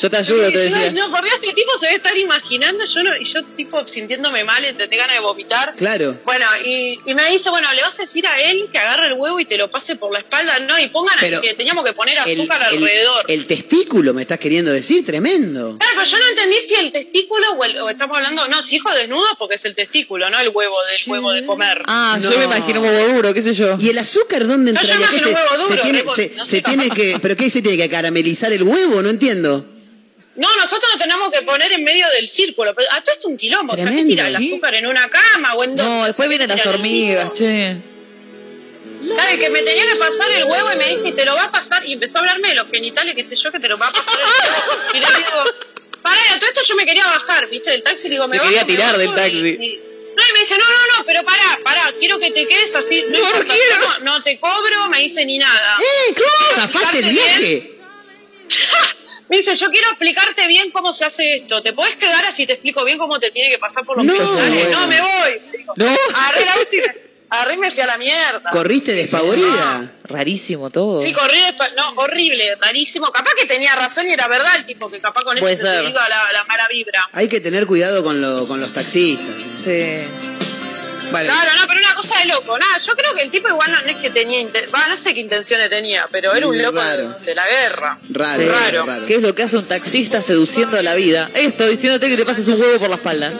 Yo te ayudo, Y te yo, decía. no, por Dios, este tipo se debe estar imaginando, yo no, y yo tipo sintiéndome mal, te ganas de vomitar. Claro. Bueno, y, y me dice, bueno, le vas a decir a él que agarre el huevo y te lo pase por la espalda, no, y pongan Pero que teníamos que poner azúcar el- alrededor. el testículo, me estás queriendo decir, tremendo. Claro, pero yo no entendí si el testículo o, el- o estamos hablando, no, si hijo desnudo porque es el testículo, no el huevo del huevo de comer. Ah, No. yo me imagino un huevo duro, qué sé yo. ¿Y el azúcar dónde No, yo entraría? ¿Qué imagino se, un huevo duro, se tiene, se- no se tiene que, ¿Pero qué se tiene que caramelizar el huevo? No entiendo. No, nosotros lo tenemos que poner en medio del círculo. Pero, ah, todo esto es un quilombo. O sea, ¿qué Tremendo. tira el azúcar en una cama o en dónde? No, después sea, ¿qué vienen las hormigas, che. Claro, que me tenía que pasar el huevo y me dice, te lo va a pasar. Y empezó a hablarme de los genitales, qué sé yo, que te lo va a pasar el huevo. Y le digo, pará, a todo esto yo me quería bajar, ¿viste? Del taxi, digo, me Se bajo, quería tirar del taxi. y- no, y me dice, no, no, no, pero pará, pará, quiero que te quedes así. No, importa, no, no te cobro, me dice ni nada. ¡Eh, claro! ¡Zafaste el viaje! Me dice, yo quiero explicarte bien cómo se hace esto. ¿Te podés quedar así te explico bien cómo te tiene que pasar por los No. No, me voy. Digo, No. Agarré la me, agarré y me fui a la mierda. ¿Corriste despavorida? Rarísimo todo. Sí, corrí No, horrible, rarísimo. Capaz que tenía razón y era verdad el tipo, que capaz con eso se te iba la, la mala vibra. Hay que tener cuidado con, lo- con los taxistas. Sí. Vale. Claro, no, pero una cosa de loco. Nada, yo creo que el tipo igual no, no es que tenía... Va, no sé qué intenciones tenía, pero era un loco de, de la guerra. Raro, Sí. Raro. raro. ¿Qué es lo que hace un taxista seduciendo la vida? Esto, diciéndote que te pases un huevo por la espalda.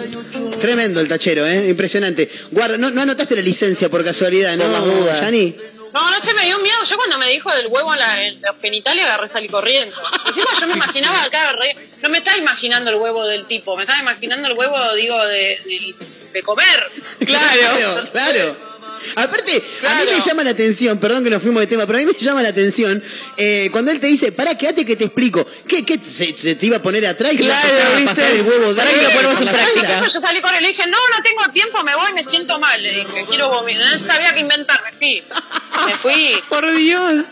Tremendo el tachero, ¿eh? Impresionante. Guarda, no, no anotaste la licencia por casualidad, ¿no, Por las dudas. Yani? No, no sé, me dio miedo. Yo cuando me dijo del huevo en, la, en los genitales agarré salí corriendo. Encima yo me imaginaba acá, re- no me estaba imaginando el huevo del tipo, me estaba imaginando el huevo, digo, de, de, de comer. Claro, claro. Aparte, a mí Claro. me llama la atención, perdón que nos fuimos de tema, pero a mí me llama la atención eh, cuando él te dice, pará, quédate que te explico. ¿Qué, qué se, se te iba a poner atrás y te iba a Claro, ¿viste? pasar el huevo de que lo ponemos en práctica. yo salí corriendo y le dije, no, no tengo tiempo, me voy, me siento mal. Le dije, quiero vomitar. No sabía qué inventar, me fui. Me fui. Por Dios.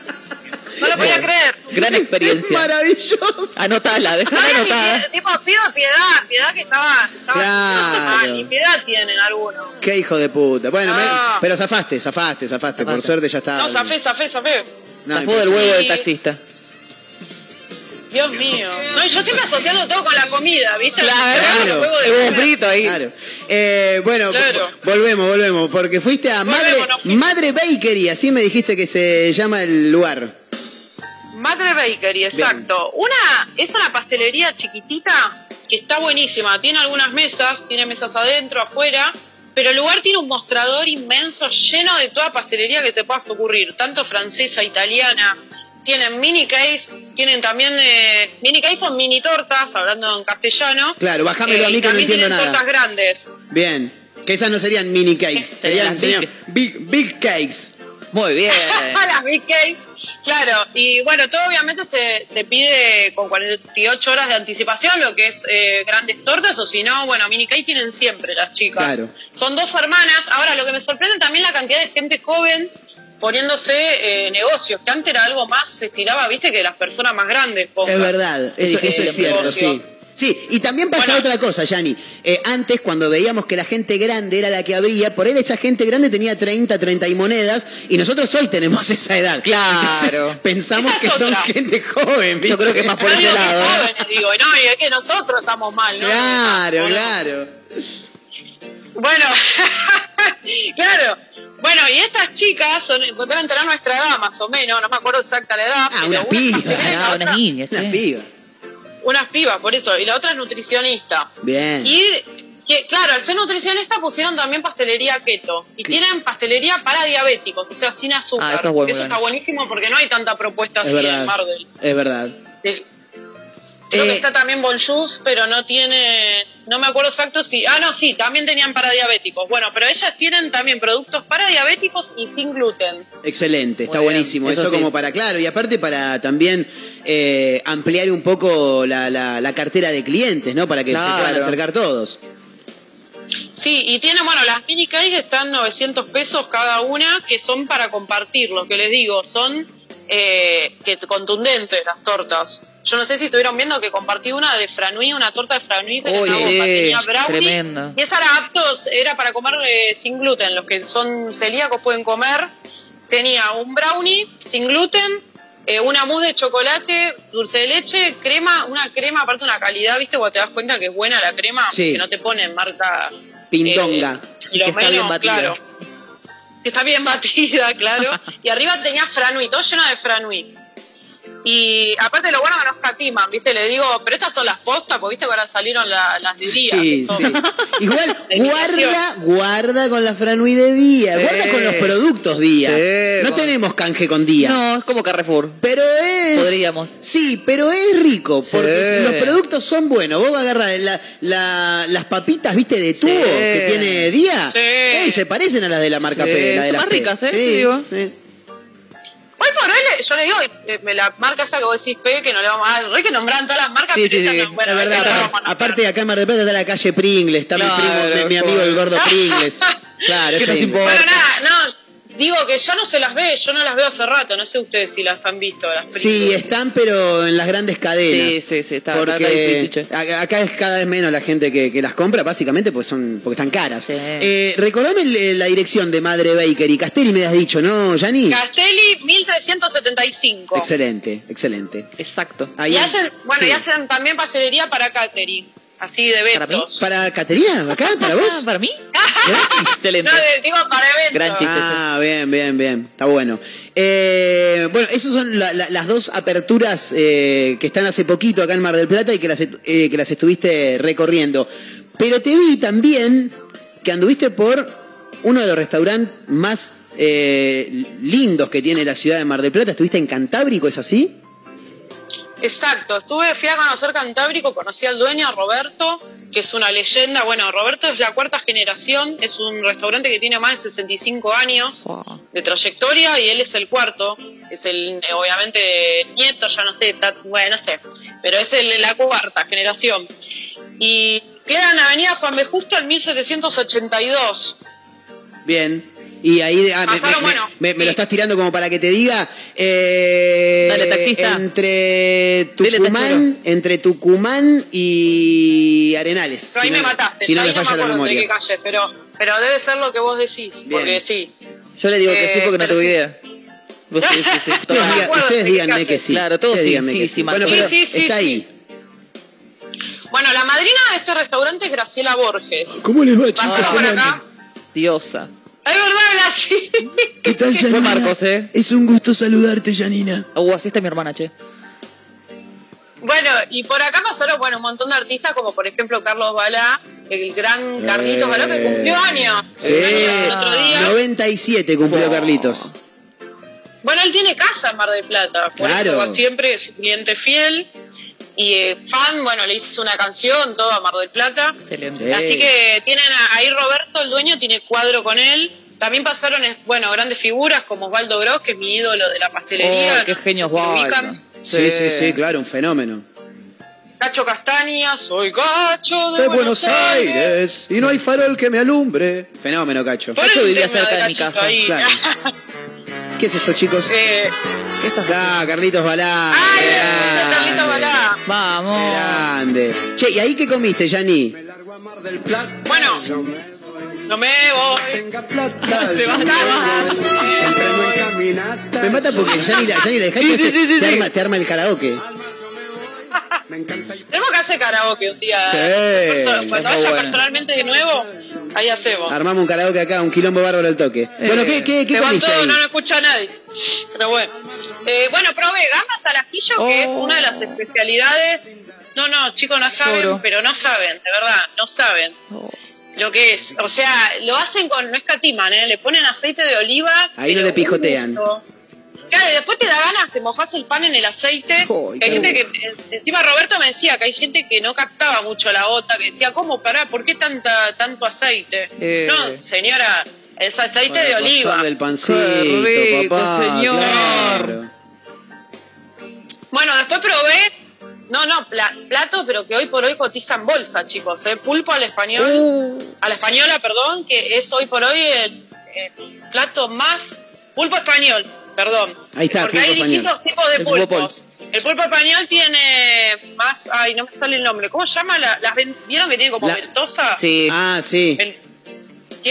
No lo podía creer. Gran Es experiencia. maravilloso. Anotala, No déjala anotada. tipo, pido piedad, piedad que estaba, estaba Claro. mal, ni piedad tienen algunos. Qué hijo de puta. Bueno, me- Ah. pero zafaste, zafaste, zafaste. Por suerte ya está. No, zafé, zafé, zafé. No, Zafó del huevo del taxista. Dios mío. No, y yo siempre asociando todo con la comida, ¿viste? Claro. El huevo de El huevo comer. frito ahí. Claro. Eh, bueno, Claro. vo- volvemos, volvemos, porque fuiste a Volvemos, Madre. Madre Bakery, así me dijiste que se llama el lugar. Madre Bakery, exacto. Una, es una pastelería chiquitita que está buenísima. Tiene algunas mesas, tiene mesas adentro, afuera, pero el lugar tiene un mostrador inmenso lleno de toda pastelería que te puedas ocurrir, tanto francesa, italiana. Tienen mini case, tienen también eh, mini case son mini tortas, hablando en castellano. Claro, bájamelo a Eh, mí y que no entiendo tienen nada. tortas grandes. Bien. Que esas no serían mini cakes, serían, Serían big, big cakes. Muy bien. las Big Cake. Claro, y bueno, todo obviamente se, se pide con 48 horas de anticipación, lo que es eh, grandes tortas, o si no, bueno, mini cake tienen siempre las chicas. Claro. Son dos hermanas. Ahora, lo que me sorprende también la cantidad de gente joven poniéndose eh, negocios, que antes era algo más, se estiraba, viste, que las personas más grandes. pongan. Es verdad, eso, eso es sí, cierto, negocio. sí. Sí, y también pasa Bueno. otra cosa, Yani. Eh, antes, cuando veíamos que la gente grande era la que abría, por él esa gente grande tenía 30, 30 y monedas, y nosotros hoy tenemos esa edad. Claro. Entonces, pensamos que son gente joven. ¿viste? Yo creo que es más por No ese digo que lado. ¿eh? jóvenes, digo, no, y es que nosotros estamos mal, ¿no? Claro, claro. Bueno, claro. Bueno, y estas chicas son, deben tener nuestra edad más o menos, no me acuerdo exacta la edad. Ah, pero una una piba. pastelera y la Ah, otra- unas niñas, Unas pibas. Unas pibas, por eso. Y la otra es nutricionista. Bien. Y que, claro, al ser nutricionista pusieron también pastelería keto. Y tienen pastelería para diabéticos, o sea, sin azúcar. Ah, eso es bueno, está bueno. buenísimo porque no hay tanta propuesta Es así en verdad. Mardel. Es verdad. Creo Eh, que está también Bonjour, pero no tiene, no me acuerdo exacto si, ah no, sí, también tenían para diabéticos. Bueno, pero ellas tienen también productos para diabéticos y sin gluten. Excelente, está Muy bien, buenísimo. Eso, eso sí. como para, claro, y aparte para también eh, ampliar un poco la, la- la cartera de clientes, ¿no? Para que se puedan acercar todos. Sí, y tienen, bueno, las mini cakes están 900 pesos cada una, que son para compartir, lo que les digo, son eh, que contundentes las tortas. Yo no sé si estuvieron viendo que compartí una de franui, una torta de franui que bomba sí, tenía brownie. Y esa era aptos, era para comer eh, sin gluten, los que son celíacos pueden comer. Tenía un brownie sin gluten, eh, una mousse de chocolate, dulce de leche, crema, una crema, aparte una calidad, ¿viste? Cuando te das cuenta que es buena la crema, Sí. que no te ponen marca Pindonga. eh, y lo Que está bien batida. claro. Que está bien batida, claro. y arriba tenía franui, todo lleno de franui. Y aparte lo bueno que no escatiman, ¿viste? Le digo, pero estas son las postas, porque viste que ahora salieron la- las de día. que Sí, son- sí. Igual, guarda, guarda con la franui de día, Sí. guarda con los productos día. Sí, no tenemos canje con día. No, es como Carrefour. Pero es. Podríamos. Sí, pero es rico. Porque Sí. los productos son buenos. Vos agarras la, la- las papitas, viste, de tubo Sí. que tiene día. Sí. Ey, se parecen a las de la marca Sí, P. La de son las más P. ricas, ¿eh? Sí, Te digo. Hoy por le- yo le digo, eh, me la marca esa que vos decís P, que no le vamos a dar, re que nombran todas las marcas, Sí, pero sí, sí. no, bueno, la verdad, no aparte, acá en Mar del Plata está la calle Pringles, está mi, primo, mi, mi amigo el gordo Pringles. Claro, es. Bueno, nada, no, digo que ya no se las ve, yo no las veo hace rato, no sé ustedes si las han visto. Las Sí, están, pero en las grandes cadenas. Sí, sí, sí, está- está- porque está difícil, che. a- acá es cada vez menos la gente que, que las compra, básicamente porque son porque están caras. Sí. Eh, recordame la dirección de Madre Bakery. Castelli me has dicho, ¿no, Yanni? Castelli 1375. Excelente, excelente. Exacto. Ahí- Y hacen, bueno, sí. y hacen también pastelería para catering, así de ¿Para mí? eventos. ¿Para Caterina? ¿Acá? ¿Para vos? ¿Para mí? Excelente. No, de- digo para eventos. Gran chiste. Ah, bien, bien, bien. Está bueno. Eh, bueno, esas son la- la- las dos aperturas eh, que están hace poquito acá en Mar del Plata y que las, eh, que las estuviste recorriendo. Pero te vi también que anduviste por uno de los restaurantes más eh, lindos que tiene la ciudad de Mar del Plata. ¿Estuviste en Cantábrico, es así? Exacto, estuve, fui a conocer Cantábrico, conocí al dueño, Roberto, que es una leyenda. Bueno, Roberto es la cuarta generación, es un restaurante que tiene más de 65 años Wow. de trayectoria y él es el cuarto. Es el, obviamente, nieto, ya no sé, ta- bueno, no sé, pero es el- la cuarta generación. Y queda en Avenida Juan B. Justo al 1782. Bien. Y ahí ah, me, me- bueno, me- me lo estás tirando como para que te diga. eh, Dale, taxista. Entre Tucumán, entre Tucumán y Arenales. Pero ahí si me no- mataste, Si no ahí me no me falla la memoria. calle, pero, pero debe ser lo que vos decís, Bien. porque sí. Yo le digo que sí Eh, porque no tuve sí. idea. Vos sí, sí, sí. Ustedes, me acuerdo ustedes díganme que sí. Claro, todos díganme sí, que sí, Bueno, sí, pero sí, sí, está sí. ahí. Bueno, la madrina de este restaurante es Graciela Borges. ¿Cómo les va, acá. Diosa. Es verdad, habla así. ¿Qué tal, Fue Marcos, ¿eh? Es un gusto saludarte, Janina. Uh, así está mi hermana, che. Bueno, y por acá pasaron bueno, un montón de artistas, como por ejemplo Carlos Balá, el gran Carlitos Balá, que cumplió años. Sí, el otro día. 97 cumplió Oh. Carlitos. Bueno, él tiene casa en Mar del Plata, por Claro. eso siempre, es cliente fiel. Y eh, fan, bueno, le hizo una canción, todo a Mar del Plata. Excelente. Sí. Así que tienen a- ahí Roberto, el dueño, tiene cuadro con él. También pasaron, es- bueno, grandes figuras como Osvaldo Gross, que es mi ídolo de la pastelería. Oh, qué no sé genio si ubican. Sí, sí, sí, claro, un fenómeno. Cacho Castaña, soy Cacho de, De Buenos Aires, y no hay farol que me alumbre. Fenómeno, Cacho. Cacho vivía tema cerca de mi Cachito casa, claro. ¿Qué es esto, chicos? Eh, Ah, Carlitos Balá. ¡Ay, grande. Carlito Balá! Vamos. Grande. Che, ¿y ahí qué comiste, Yani? Bueno, no me voy. Se va, se va. Me mata porque Yani, la- la dejaste Sí, sí, sí, sí, te. Arma, te arma el karaoke. Tenemos que hacer karaoke un día. Sí. Perso- Cuando vaya personalmente de nuevo, ahí hacemos. Armamos un karaoke acá, un quilombo bárbaro al toque. Bueno, ¿qué, qué, qué todo, ahí? no lo escucha nadie. Pero bueno. Eh, bueno, probé gambas al ajillo, que es Oh. una de las especialidades. No, no, chicos, no saben, pero no saben, de verdad, no saben Oh. lo que es. O sea, lo hacen con, no escatiman, ¿eh? Le ponen aceite de oliva. Ahí no le pijotean. gusto. Claro, y después te da ganas, te mojas el pan en el aceite. Hay gente que, eh, encima Roberto me decía que hay gente que no captaba mucho la gota, que decía, ¿cómo pará? ¿Por qué tanta, tanto aceite? Eh. No, señora, es aceite Para de oliva. pasarle el pancito, Qué rico, papá. señor. claro. Bueno, después probé, no, no, pla- plato, pero que hoy por hoy cotiza en bolsa, chicos. ¿eh? Pulpo al español, Uh. a la española, perdón, que es hoy por hoy el, el plato más. Pulpo español, perdón. Ahí está, Porque hay distintos tipos de pulpos. El pulpo español tiene más. Ay, no me sale el nombre. ¿Cómo se llama? La- las ¿Vieron que tiene como La- ventosa? Sí. Ah, sí.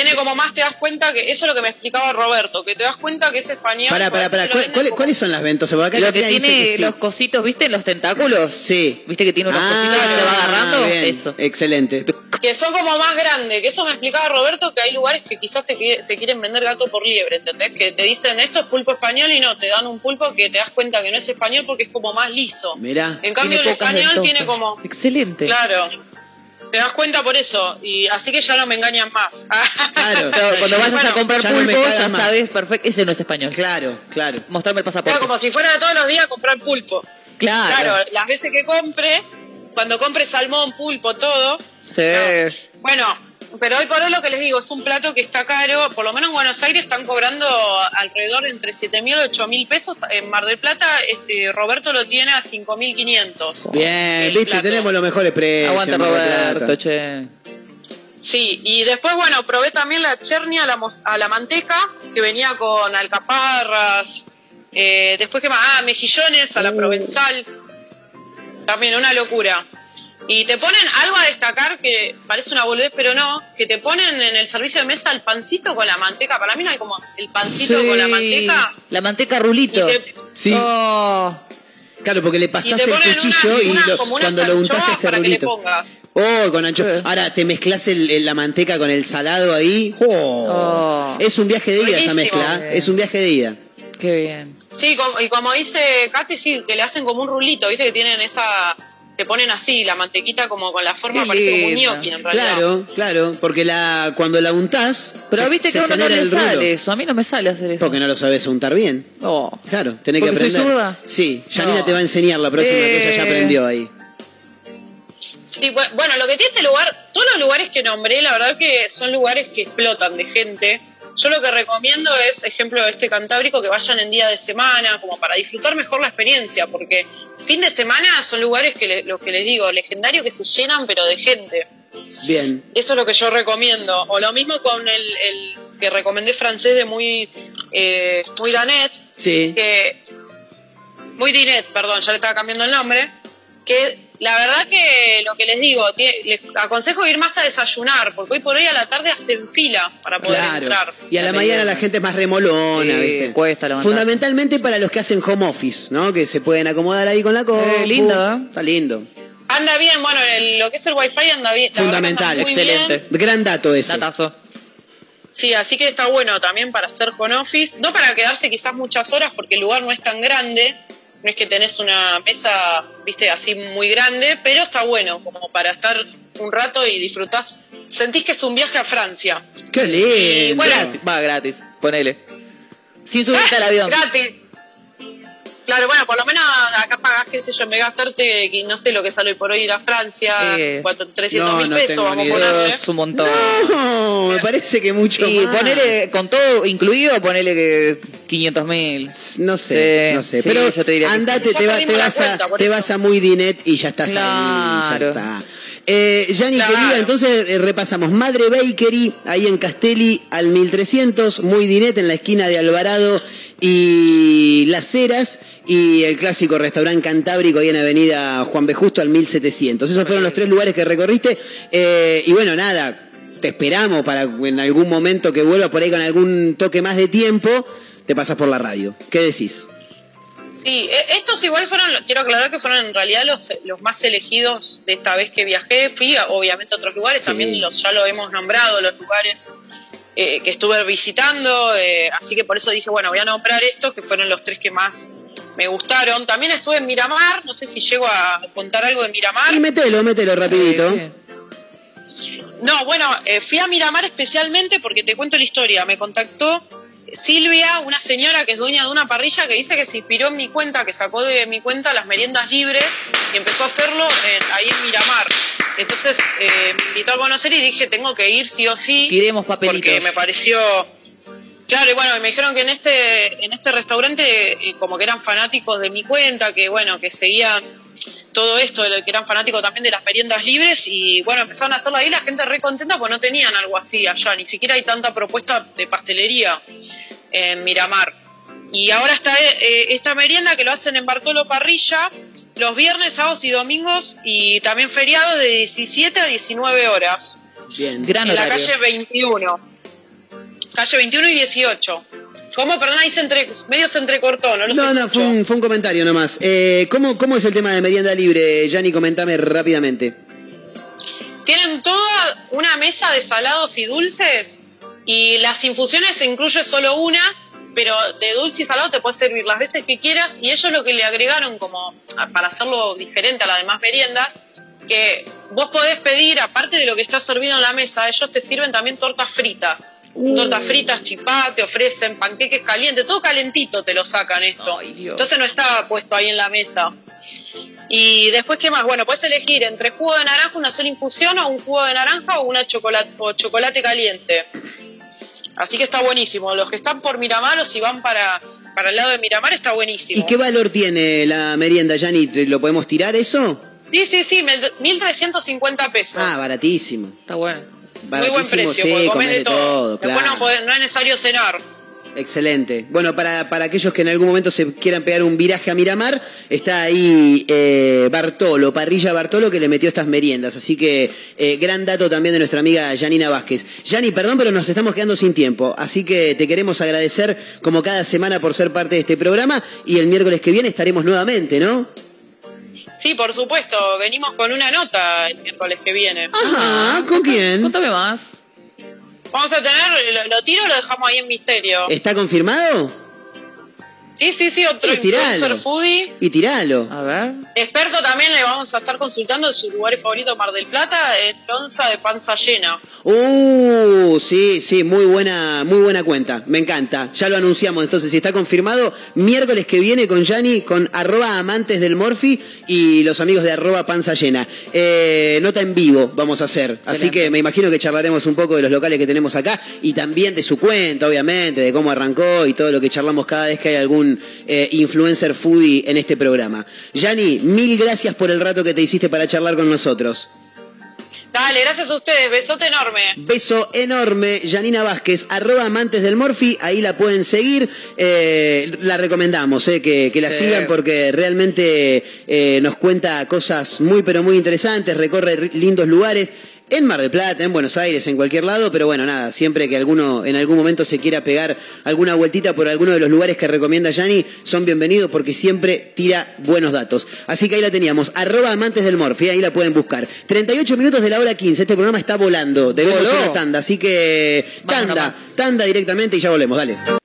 Tiene como más, te das cuenta que. Eso es lo que me explicaba Roberto, que te das cuenta que es español. Pará, pará, porque pará. así te lo ¿Cuál- cuáles- como- ¿Cuáles son las ventosas? Porque acá Lo que Catrina dice tiene que sí. los cositos, ¿viste? Los tentáculos. Sí. ¿Viste que tiene unos cositos que te va agarrando? Ah, bien. Eso. Excelente. que son como más grandes, que eso me explicaba Roberto, que hay lugares que quizás te, te quieren vender gato por liebre, ¿entendés? Que te dicen esto es pulpo español y no, te dan un pulpo que te das cuenta que no es español porque es como más liso. Mirá. En cambio el español ventosas. tiene como... Excelente. Claro. Te das cuenta por eso, y así que ya no me engañan más. Claro. Cuando vayas Bueno, a comprar ya pulpo, ya sabes perfecto. Ese no es español. Claro, claro. Mostrarme el Claro, pasaporte. como si fuera todos los días a comprar pulpo. Claro. Claro, las veces que compre, cuando compre salmón, pulpo, todo, Sí. Bueno, pero hoy por hoy lo que les digo es un plato que está caro. Por lo menos en Buenos Aires están cobrando alrededor de entre 7 mil y 8 mil pesos. En Mar del Plata, este, Roberto lo tiene a 5 mil 500. Bien, viste, plato. tenemos los mejores precios. Aguanta Roberto, Plata. che. Sí, y después, bueno, probé también la chernia a la, a la manteca, que venía con alcaparras. eh, después, ¿qué más? Ah, mejillones a la provenzal. También una locura. Y te ponen algo a destacar que parece una boludez, pero no, que te ponen en el servicio de mesa el pancito con la manteca. Para mí no hay como el pancito Sí. con la manteca. La manteca rulito. Y te- Sí. Oh. Claro, porque le pasás el cuchillo una- y una- lo- cuando lo untás ese rulito. Oh, con ancho. Ahora te mezclas el- el- la manteca con el salado ahí. Oh. Oh. Es un viaje de ida esa mezcla. ¿eh? Es un viaje de ida. Qué bien. Sí, como- y como dice Katy, sí, que le hacen como un rulito, viste que tienen esa. Te ponen así, la mantequita como con la forma, Qué parece como un gnocchi en realidad. Claro, claro. Porque la, cuando la untás. Pero se- viste se que a uno no le sale eso. A mí no me sale hacer eso. Porque no lo sabes untar bien. Oh. Claro, tenés que ¿Porque soy aprender. zurda? Sí, Janina No. te va a enseñar la próxima que ella ya Eh. aprendió ahí. Sí, bu- bueno, lo que tiene este lugar, todos los lugares que nombré, la verdad que son lugares que explotan de gente. Yo lo que recomiendo es, ejemplo de este Cantábrico, que vayan en día de semana, como para disfrutar mejor la experiencia, porque fin de semana son lugares que, le- lo que les digo, legendarios que se llenan, pero de gente. Bien. Eso es lo que yo recomiendo. O lo mismo con el, el que recomendé francés de muy, eh, muy Danet, Sí. que muy Dinet, perdón, ya le estaba cambiando el nombre, que la verdad que lo que les digo, les aconsejo ir más a desayunar, porque hoy por hoy a la tarde hacen fila para poder Claro. entrar. Y a la mañana la gente es más remolona, Sí, ¿viste? cuesta levantar. Fundamentalmente para los que hacen home office, ¿no? Que se pueden acomodar ahí con la compu. Eh, lindo, ¿eh? Está lindo. Anda bien, bueno, el- lo que es el wifi anda bien. Fundamental, excelente. bien. Gran dato ese. Datazo. Sí, así que está bueno también para hacer con office, no para quedarse quizás muchas horas porque el lugar no es tan grande, no es que tenés una mesa, viste, así muy grande, pero está bueno como para estar un rato y disfrutás, sentís que es un viaje a Francia. Qué lindo. Y bueno, Va gratis. Ponele. Sin subirte al avión. Gratis. Claro, bueno, por lo menos acá pagás, qué sé yo, de gastarte, no sé lo que sale hoy por hoy ir a Francia, Eh, cuatro- 300 no, mil no pesos, vamos a ponerle. Es un montón. No, me parece que mucho Y más. ponele, con todo incluido, ponele que 500 mil. No sé, Sí, no sé. sí, pero yo te diría que andate, te, va- vas a, cuenta, te vas a muy dinet y ya estás ahí. Ya está. Eh, Claro. querida, entonces eh, repasamos. Madre Bakery, ahí en Castelli, al 1300. Muy dinet en la esquina de Alvarado y Las Heras. Y el clásico restaurante Cantábrico ahí en Avenida Juan B. Justo al 1700. Esos fueron los tres lugares que recorriste. Eh, y bueno, nada, te esperamos para en algún momento que vuelva por ahí con algún toque más de tiempo. Te pasas por la radio. ¿Qué decís? Sí, e- estos igual fueron, quiero aclarar que fueron en realidad los, los más elegidos de esta vez que viajé. Fui a, obviamente a otros lugares, Sí. también los, ya lo hemos nombrado, los lugares eh, que estuve visitando, eh, así que por eso dije, bueno, voy a nombrar estos, que fueron los tres que más me gustaron. También estuve en Miramar, no sé si llego a contar algo de Miramar. Y metelo, metelo rapidito. Sí, No, bueno, eh, fui a Miramar especialmente porque te cuento la historia. Me contactó Silvia, una señora que es dueña de una parrilla que dice que se inspiró en mi cuenta, que sacó de mi cuenta las meriendas libres y empezó a hacerlo en- ahí en Miramar. Entonces eh, me invitó a conocer y dije, tengo que ir sí o sí. Tiremos papelitos. Porque me pareció... Claro, y bueno, me dijeron que en este, en este restaurante eh, como que eran fanáticos de mi cuenta, que bueno, que seguían todo esto, de que eran fanáticos también de las meriendas libres y bueno, empezaron a hacerlo ahí, la gente re contenta porque no tenían algo así allá, ni siquiera hay tanta propuesta de pastelería en Miramar. Y ahora está eh, esta merienda que lo hacen en Bartolo Parrilla los viernes, sábados y domingos y también feriados de 17 a 19 horas Bien. Gran en la calle 21. Calle 21 y 18. ¿Cómo? Perdón, ahí se entre, medio se entrecortó, no No, fue un, fue un comentario nomás. Eh, ¿cómo, ¿Cómo es el tema de merienda libre, Yanni? Comentame rápidamente. Tienen toda una mesa de salados y dulces y las infusiones se incluye solo una, pero de dulce y salado te puedes servir las veces que quieras y ellos lo que le agregaron como para hacerlo diferente a las demás meriendas, que vos podés pedir, aparte de lo que está servido en la mesa, ellos te sirven también tortas fritas. Tortas fritas, chipá, te ofrecen panqueques calientes, todo calentito te lo sacan esto. Ay, Dios. Entonces no está puesto ahí en la mesa. Y después, ¿qué más? Bueno, puedes elegir entre jugo de naranja, una sola infusión, o un jugo de naranja o una chocolate, o chocolate caliente. Así que está buenísimo. Los que están por Miramar o si van para, para el lado de Miramar está buenísimo. ¿Y qué valor tiene la merienda, Yanni? ¿Te- ¿Lo podemos tirar eso? Sí, sí, sí, mil- 1.350 pesos. Ah, baratísimo. Está bueno. Muy buen precio, sí, de todo. todo, Después claro. no, podés- no es necesario cenar. Excelente. Bueno, para, para aquellos que en algún momento se quieran pegar un viraje a Miramar, está ahí eh, Bartolo, Parrilla Bartolo, que le metió estas meriendas. Así que eh, gran dato también de nuestra amiga Janina Vázquez. Yani, perdón, pero nos estamos quedando sin tiempo. Así que te queremos agradecer como cada semana por ser parte de este programa y el miércoles que viene estaremos nuevamente, ¿no? Sí, por supuesto. Venimos con una nota el miércoles que viene. Ajá, ¿con quién? Contame más. Vamos a tener, lo, lo tiro o lo dejamos ahí en misterio. ¿Está confirmado? Sí, sí, sí, otro Sí, tiralo. influencer foodie. Y tiralo. A ver. Experto también le vamos a estar consultando de sus lugares favoritos Mar del Plata, el Lonza de Panza Llena. Uh, sí, sí, muy buena, muy buena cuenta. Me encanta. Ya lo anunciamos. Entonces, si está confirmado, miércoles que viene con Yanni, con arroba amantes del Morfi y los amigos de arroba panza llena. Eh, nota en vivo vamos a hacer. Así que me imagino que charlaremos un poco de los locales que tenemos acá y también de su cuenta, obviamente, de cómo arrancó y todo lo que charlamos cada vez que hay algún eh, influencer foodie en este programa. Yanni, mil gracias por el rato que te hiciste para charlar con nosotros. Dale, gracias a ustedes, besote enorme. Beso enorme, Janina Vázquez, arroba amantes del Morfi, ahí la pueden seguir, eh, la recomendamos, eh, que, que la Sí. sigan porque realmente eh, nos cuenta cosas muy pero muy interesantes, recorre lindos lugares. En Mar del Plata, en Buenos Aires, en cualquier lado, pero bueno, nada, siempre que alguno en algún momento se quiera pegar alguna vueltita por alguno de los lugares que recomienda Yani, son bienvenidos porque siempre tira buenos datos. Así que ahí la teníamos, arroba amantes del Morfi, ahí la pueden buscar. 38 minutos de la hora 15, este programa está volando, debemos Voló. una tanda, así que tanda, tanda directamente y ya volvemos, dale.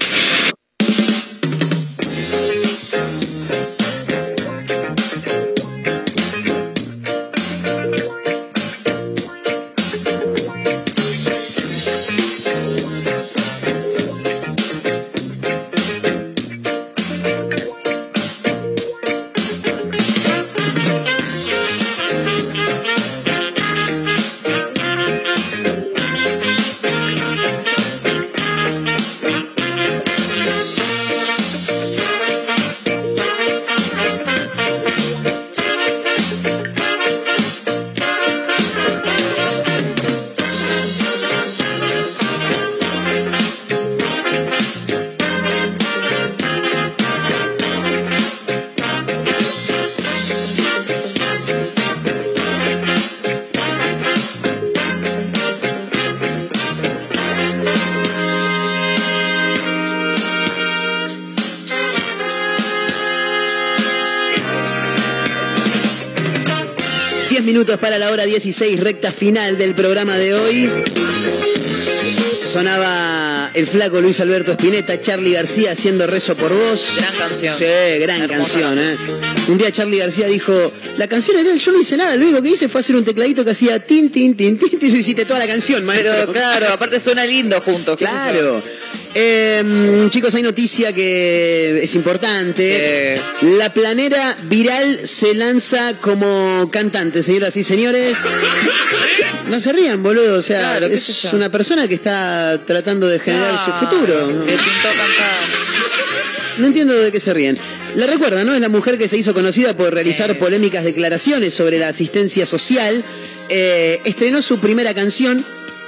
Para la hora 16, recta final del programa de hoy. Sonaba el flaco Luis Alberto Spinetta, Charlie García haciendo rezo por vos. Gran canción. Sí, gran Hermosa canción, ¿eh? Un día Charlie García dijo, la canción era, yo no hice nada, lo único que hice fue hacer un tecladito que hacía tin, tin, tin, tin, tin, y hiciste toda la canción, maestro. Pero claro, aparte suena lindo juntos. Claro. Eh, chicos, hay noticia que es importante. La planera viral se lanza como cantante, señoras y señores. No se rían, boludo. O sea, Claro, es una persona que está tratando de generar su futuro. No entiendo de qué se ríen. La recuerda, ¿no? Es la mujer que se hizo conocida por realizar polémicas declaraciones sobre la asistencia social. Eh, estrenó su primera canción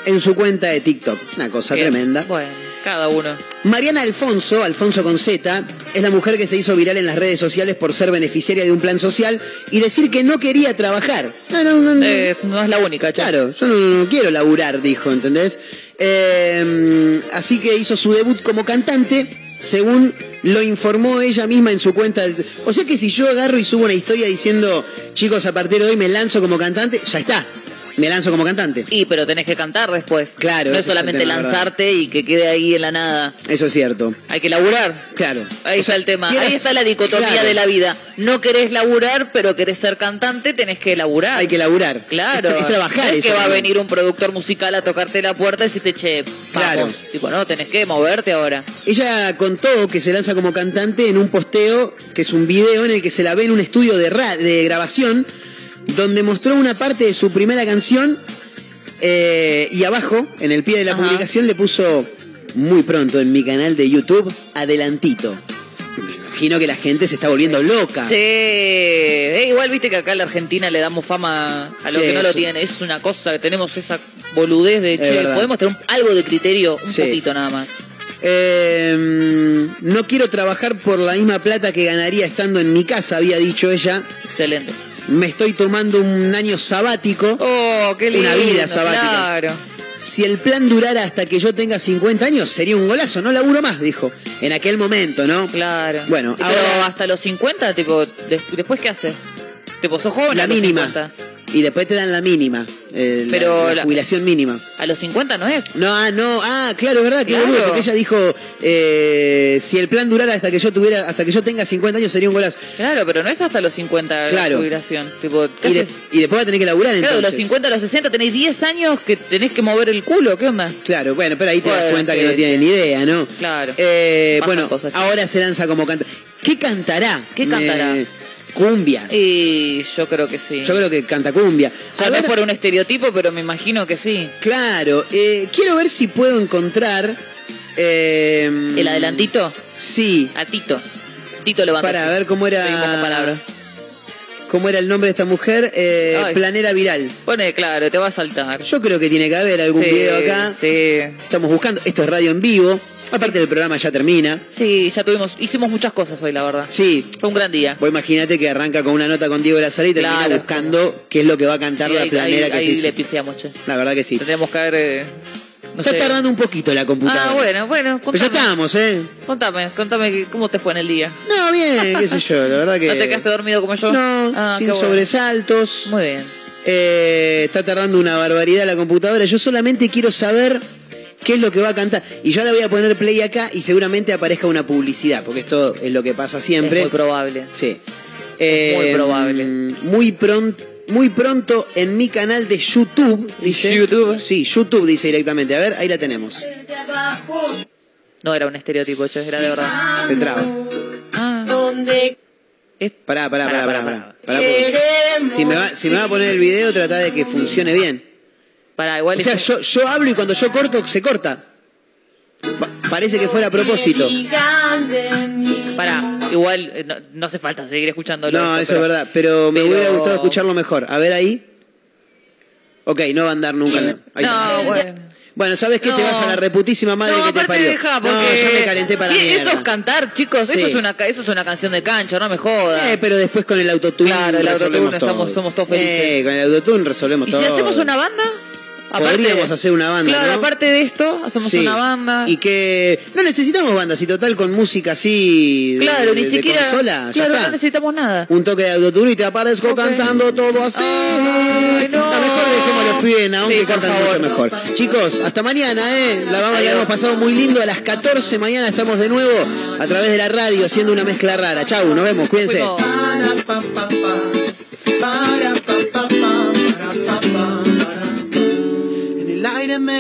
en su cuenta de TikTok. Una cosa Bien. tremenda. Bueno, cada uno. Mariana Alfonso, Alfonso con Z, es la mujer que se hizo viral en las redes sociales por ser beneficiaria de un plan social y decir que no quería trabajar. No, no, no, no. Eh, no es la única, che. Claro, yo no, no quiero laburar, dijo, ¿entendés? Eh, así que hizo su debut como cantante, según lo informó ella misma en su cuenta. O sea que si yo agarro y subo una historia diciendo, chicos, a partir de hoy me lanzo como cantante, ya está, me lanzo como cantante. Y pero tenés que cantar después. Claro, No es solamente tema, lanzarte y que quede ahí en la nada. Eso es cierto. Hay que laburar. Claro. Ahí O sea, está el tema. quieras- Ahí está la dicotomía Claro. de la vida. No querés laburar, pero querés ser cantante, tenés que laburar. Hay que laburar. Claro. Es, es trabajar es que va a venir un productor musical a tocarte la puerta y decirte, che, vamos. Claro. Tipo, no, tenés que moverte ahora. Ella contó que se lanza como cantante en un posteo, que es un video en el que se la ve en un estudio de, ra- de grabación, donde mostró una parte de su primera canción eh, y abajo, en el pie de la Ajá. publicación, le puso muy pronto en mi canal de YouTube, adelantito. Me imagino que la gente se está volviendo loca. Sí. Eh, igual viste que acá en la Argentina le damos fama a lo Sí, que no lo tiene. Es una cosa que tenemos esa boludez de, che, podemos tener un- algo de criterio, un Sí. poquito nada más. Eh, no quiero trabajar por la misma plata que ganaría estando en mi casa, había dicho ella. Excelente. Me estoy tomando un año sabático. Oh, qué lindo. Una vida sabática. Claro. Si el plan durara hasta que yo tenga 50 años, sería un golazo. No laburo más, dijo. En aquel momento, ¿no? Claro. Bueno, Pero ahora hasta los 50, tipo, de- después qué haces? Tipo, sos joven la mínima. 50. Y después te dan la mínima. Eh, la- Pero la, la- jubilación mínima. A los 50 no es. No, ah, no, ah, claro, es verdad, qué Claro. boludo, porque ella dijo, eh, si el plan durara hasta que yo tuviera, hasta que yo tenga 50 años sería un golazo. Claro, pero no es hasta los 50 Claro. la jubilación. Tipo, ¿qué Y, de- después va a tener que laburar Claro, de entonces. los 50 a los 60 tenés 10 años que tenés que mover el culo. ¿Qué onda? Claro, bueno, pero ahí te das cuenta sí, que no sí. tienen ni idea, ¿no? Claro. Eh, bueno, cosas, ahora se lanza como canta. ¿Qué cantará? ¿Qué cantará? Eh, cumbia. Y yo creo que sí. Yo creo que canta cumbia. O sea, es ver, por un estereotipo, pero me imagino que sí. Claro, eh, quiero ver si puedo encontrar. eh, ¿El adelantito? Sí, A Tito. Tito levanta. para ver cómo era. ¿Cómo era el nombre de esta mujer? Eh, Ay. Planera Viral. Pone, claro, te va a saltar. Yo creo que tiene que haber algún Sí, video acá. Sí. Estamos buscando. Esto es radio en vivo. Aparte del programa ya termina. Sí, ya tuvimos, hicimos muchas cosas hoy, la verdad. Sí. Fue un gran día. Vos imagínate que arranca con una nota con Diego Lazar y termina Claro. buscando qué es lo que va a cantar Sí, la ahí, planera ahí- que ahí se hizo. le pifiamos, che. La verdad que sí. Tendríamos que haber. eh, no Está sé. tardando un poquito la computadora. Ah, bueno, bueno. Pero ya Contame, estamos, ¿eh? contame, contame cómo te fue en el día. No, bien, qué sé yo, la verdad que. ¿No te quedaste dormido como yo? No, Ah, sin bueno. sobresaltos. Muy bien. Eh, está tardando una barbaridad la computadora. Yo solamente quiero saber qué es lo que va a cantar. Y yo le voy a poner play acá y seguramente aparezca una publicidad, porque esto es lo que pasa siempre. Es muy probable. Sí. Eh, muy probable. Muy pronto. Muy pronto en mi canal de YouTube, dice. YouTube? Sí, YouTube dice directamente. A ver, ahí la tenemos. No era un estereotipo, che, era de verdad. Se traba. Ah, Pará, pará, pará, Pará, pará. pará, si, me va, si me va a poner el video, trata de que funcione bien. Para, igual O sea, yo, yo hablo y cuando yo corto, se corta. Pa- parece que fuera a propósito. Pará, igual eh, no, no hace falta seguir escuchándolo. No, esto, eso pero- es verdad, pero me pero- hubiera gustado escucharlo mejor. A ver ahí. Ok, no va a andar nunca. no. Ahí está. No, bueno. Bueno, ¿sabes qué? Te No. vas a la reputísima madre no, que te aparte parió. deja, no, porque... ya me calenté para sí, Eso es cantar, chicos. Sí. Eso, es una, eso es una canción de cancha, no me jodas. Eh, pero después con el autotune Claro, el resolvemos autotune todo. estamos- somos todos felices. Eh, con el autotune resolvemos ¿Y todo. si hacemos una banda? Podríamos hacer una banda, Claro, ¿no? aparte de esto, hacemos Sí. una banda. Y que no necesitamos bandas, y total con música así claro, de- ni de siquiera. consola, ya claro, está. no necesitamos nada. Un toque de autotune y te aparezco cantando todo así. Ay, no. La mejor dejemos a los pibes aún Sí, que por cantan favor. mucho mejor. Chicos, hasta mañana, ¿eh? La vamos, la hemos pasado muy lindo. A las 14 mañana estamos de nuevo a través de la radio haciendo una mezcla rara. Chau, nos vemos, cuídense.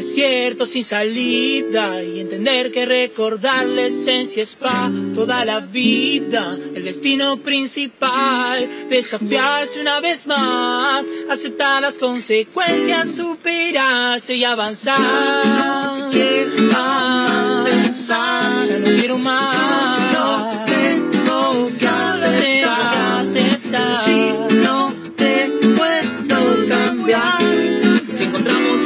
es cierto, sin salida. Y entender que recordar la esencia es pa' toda la vida. El destino principal, desafiarse una vez más. Aceptar las consecuencias, superarse y avanzar. quiero más pensar. Ya no quiero más. no tengo que aceptar. aceptar.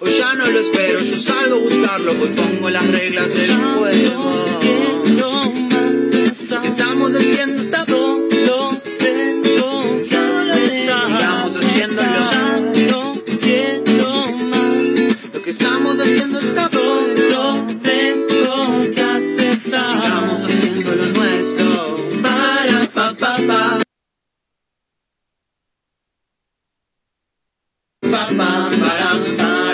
Hoy ya no lo espero, yo salgo a buscarlo, hoy pongo las reglas del juego. Lo que estamos haciendo está bueno. Sigamos haciéndolo. Lo que estamos haciendo está bueno. Sigamos haciendo lo nuestro. Para pa pa pa. Pa pa para para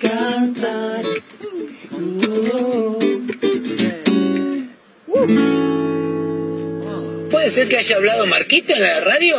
cantaré, ¿Puede ser que haya hablado Marquito en la radio?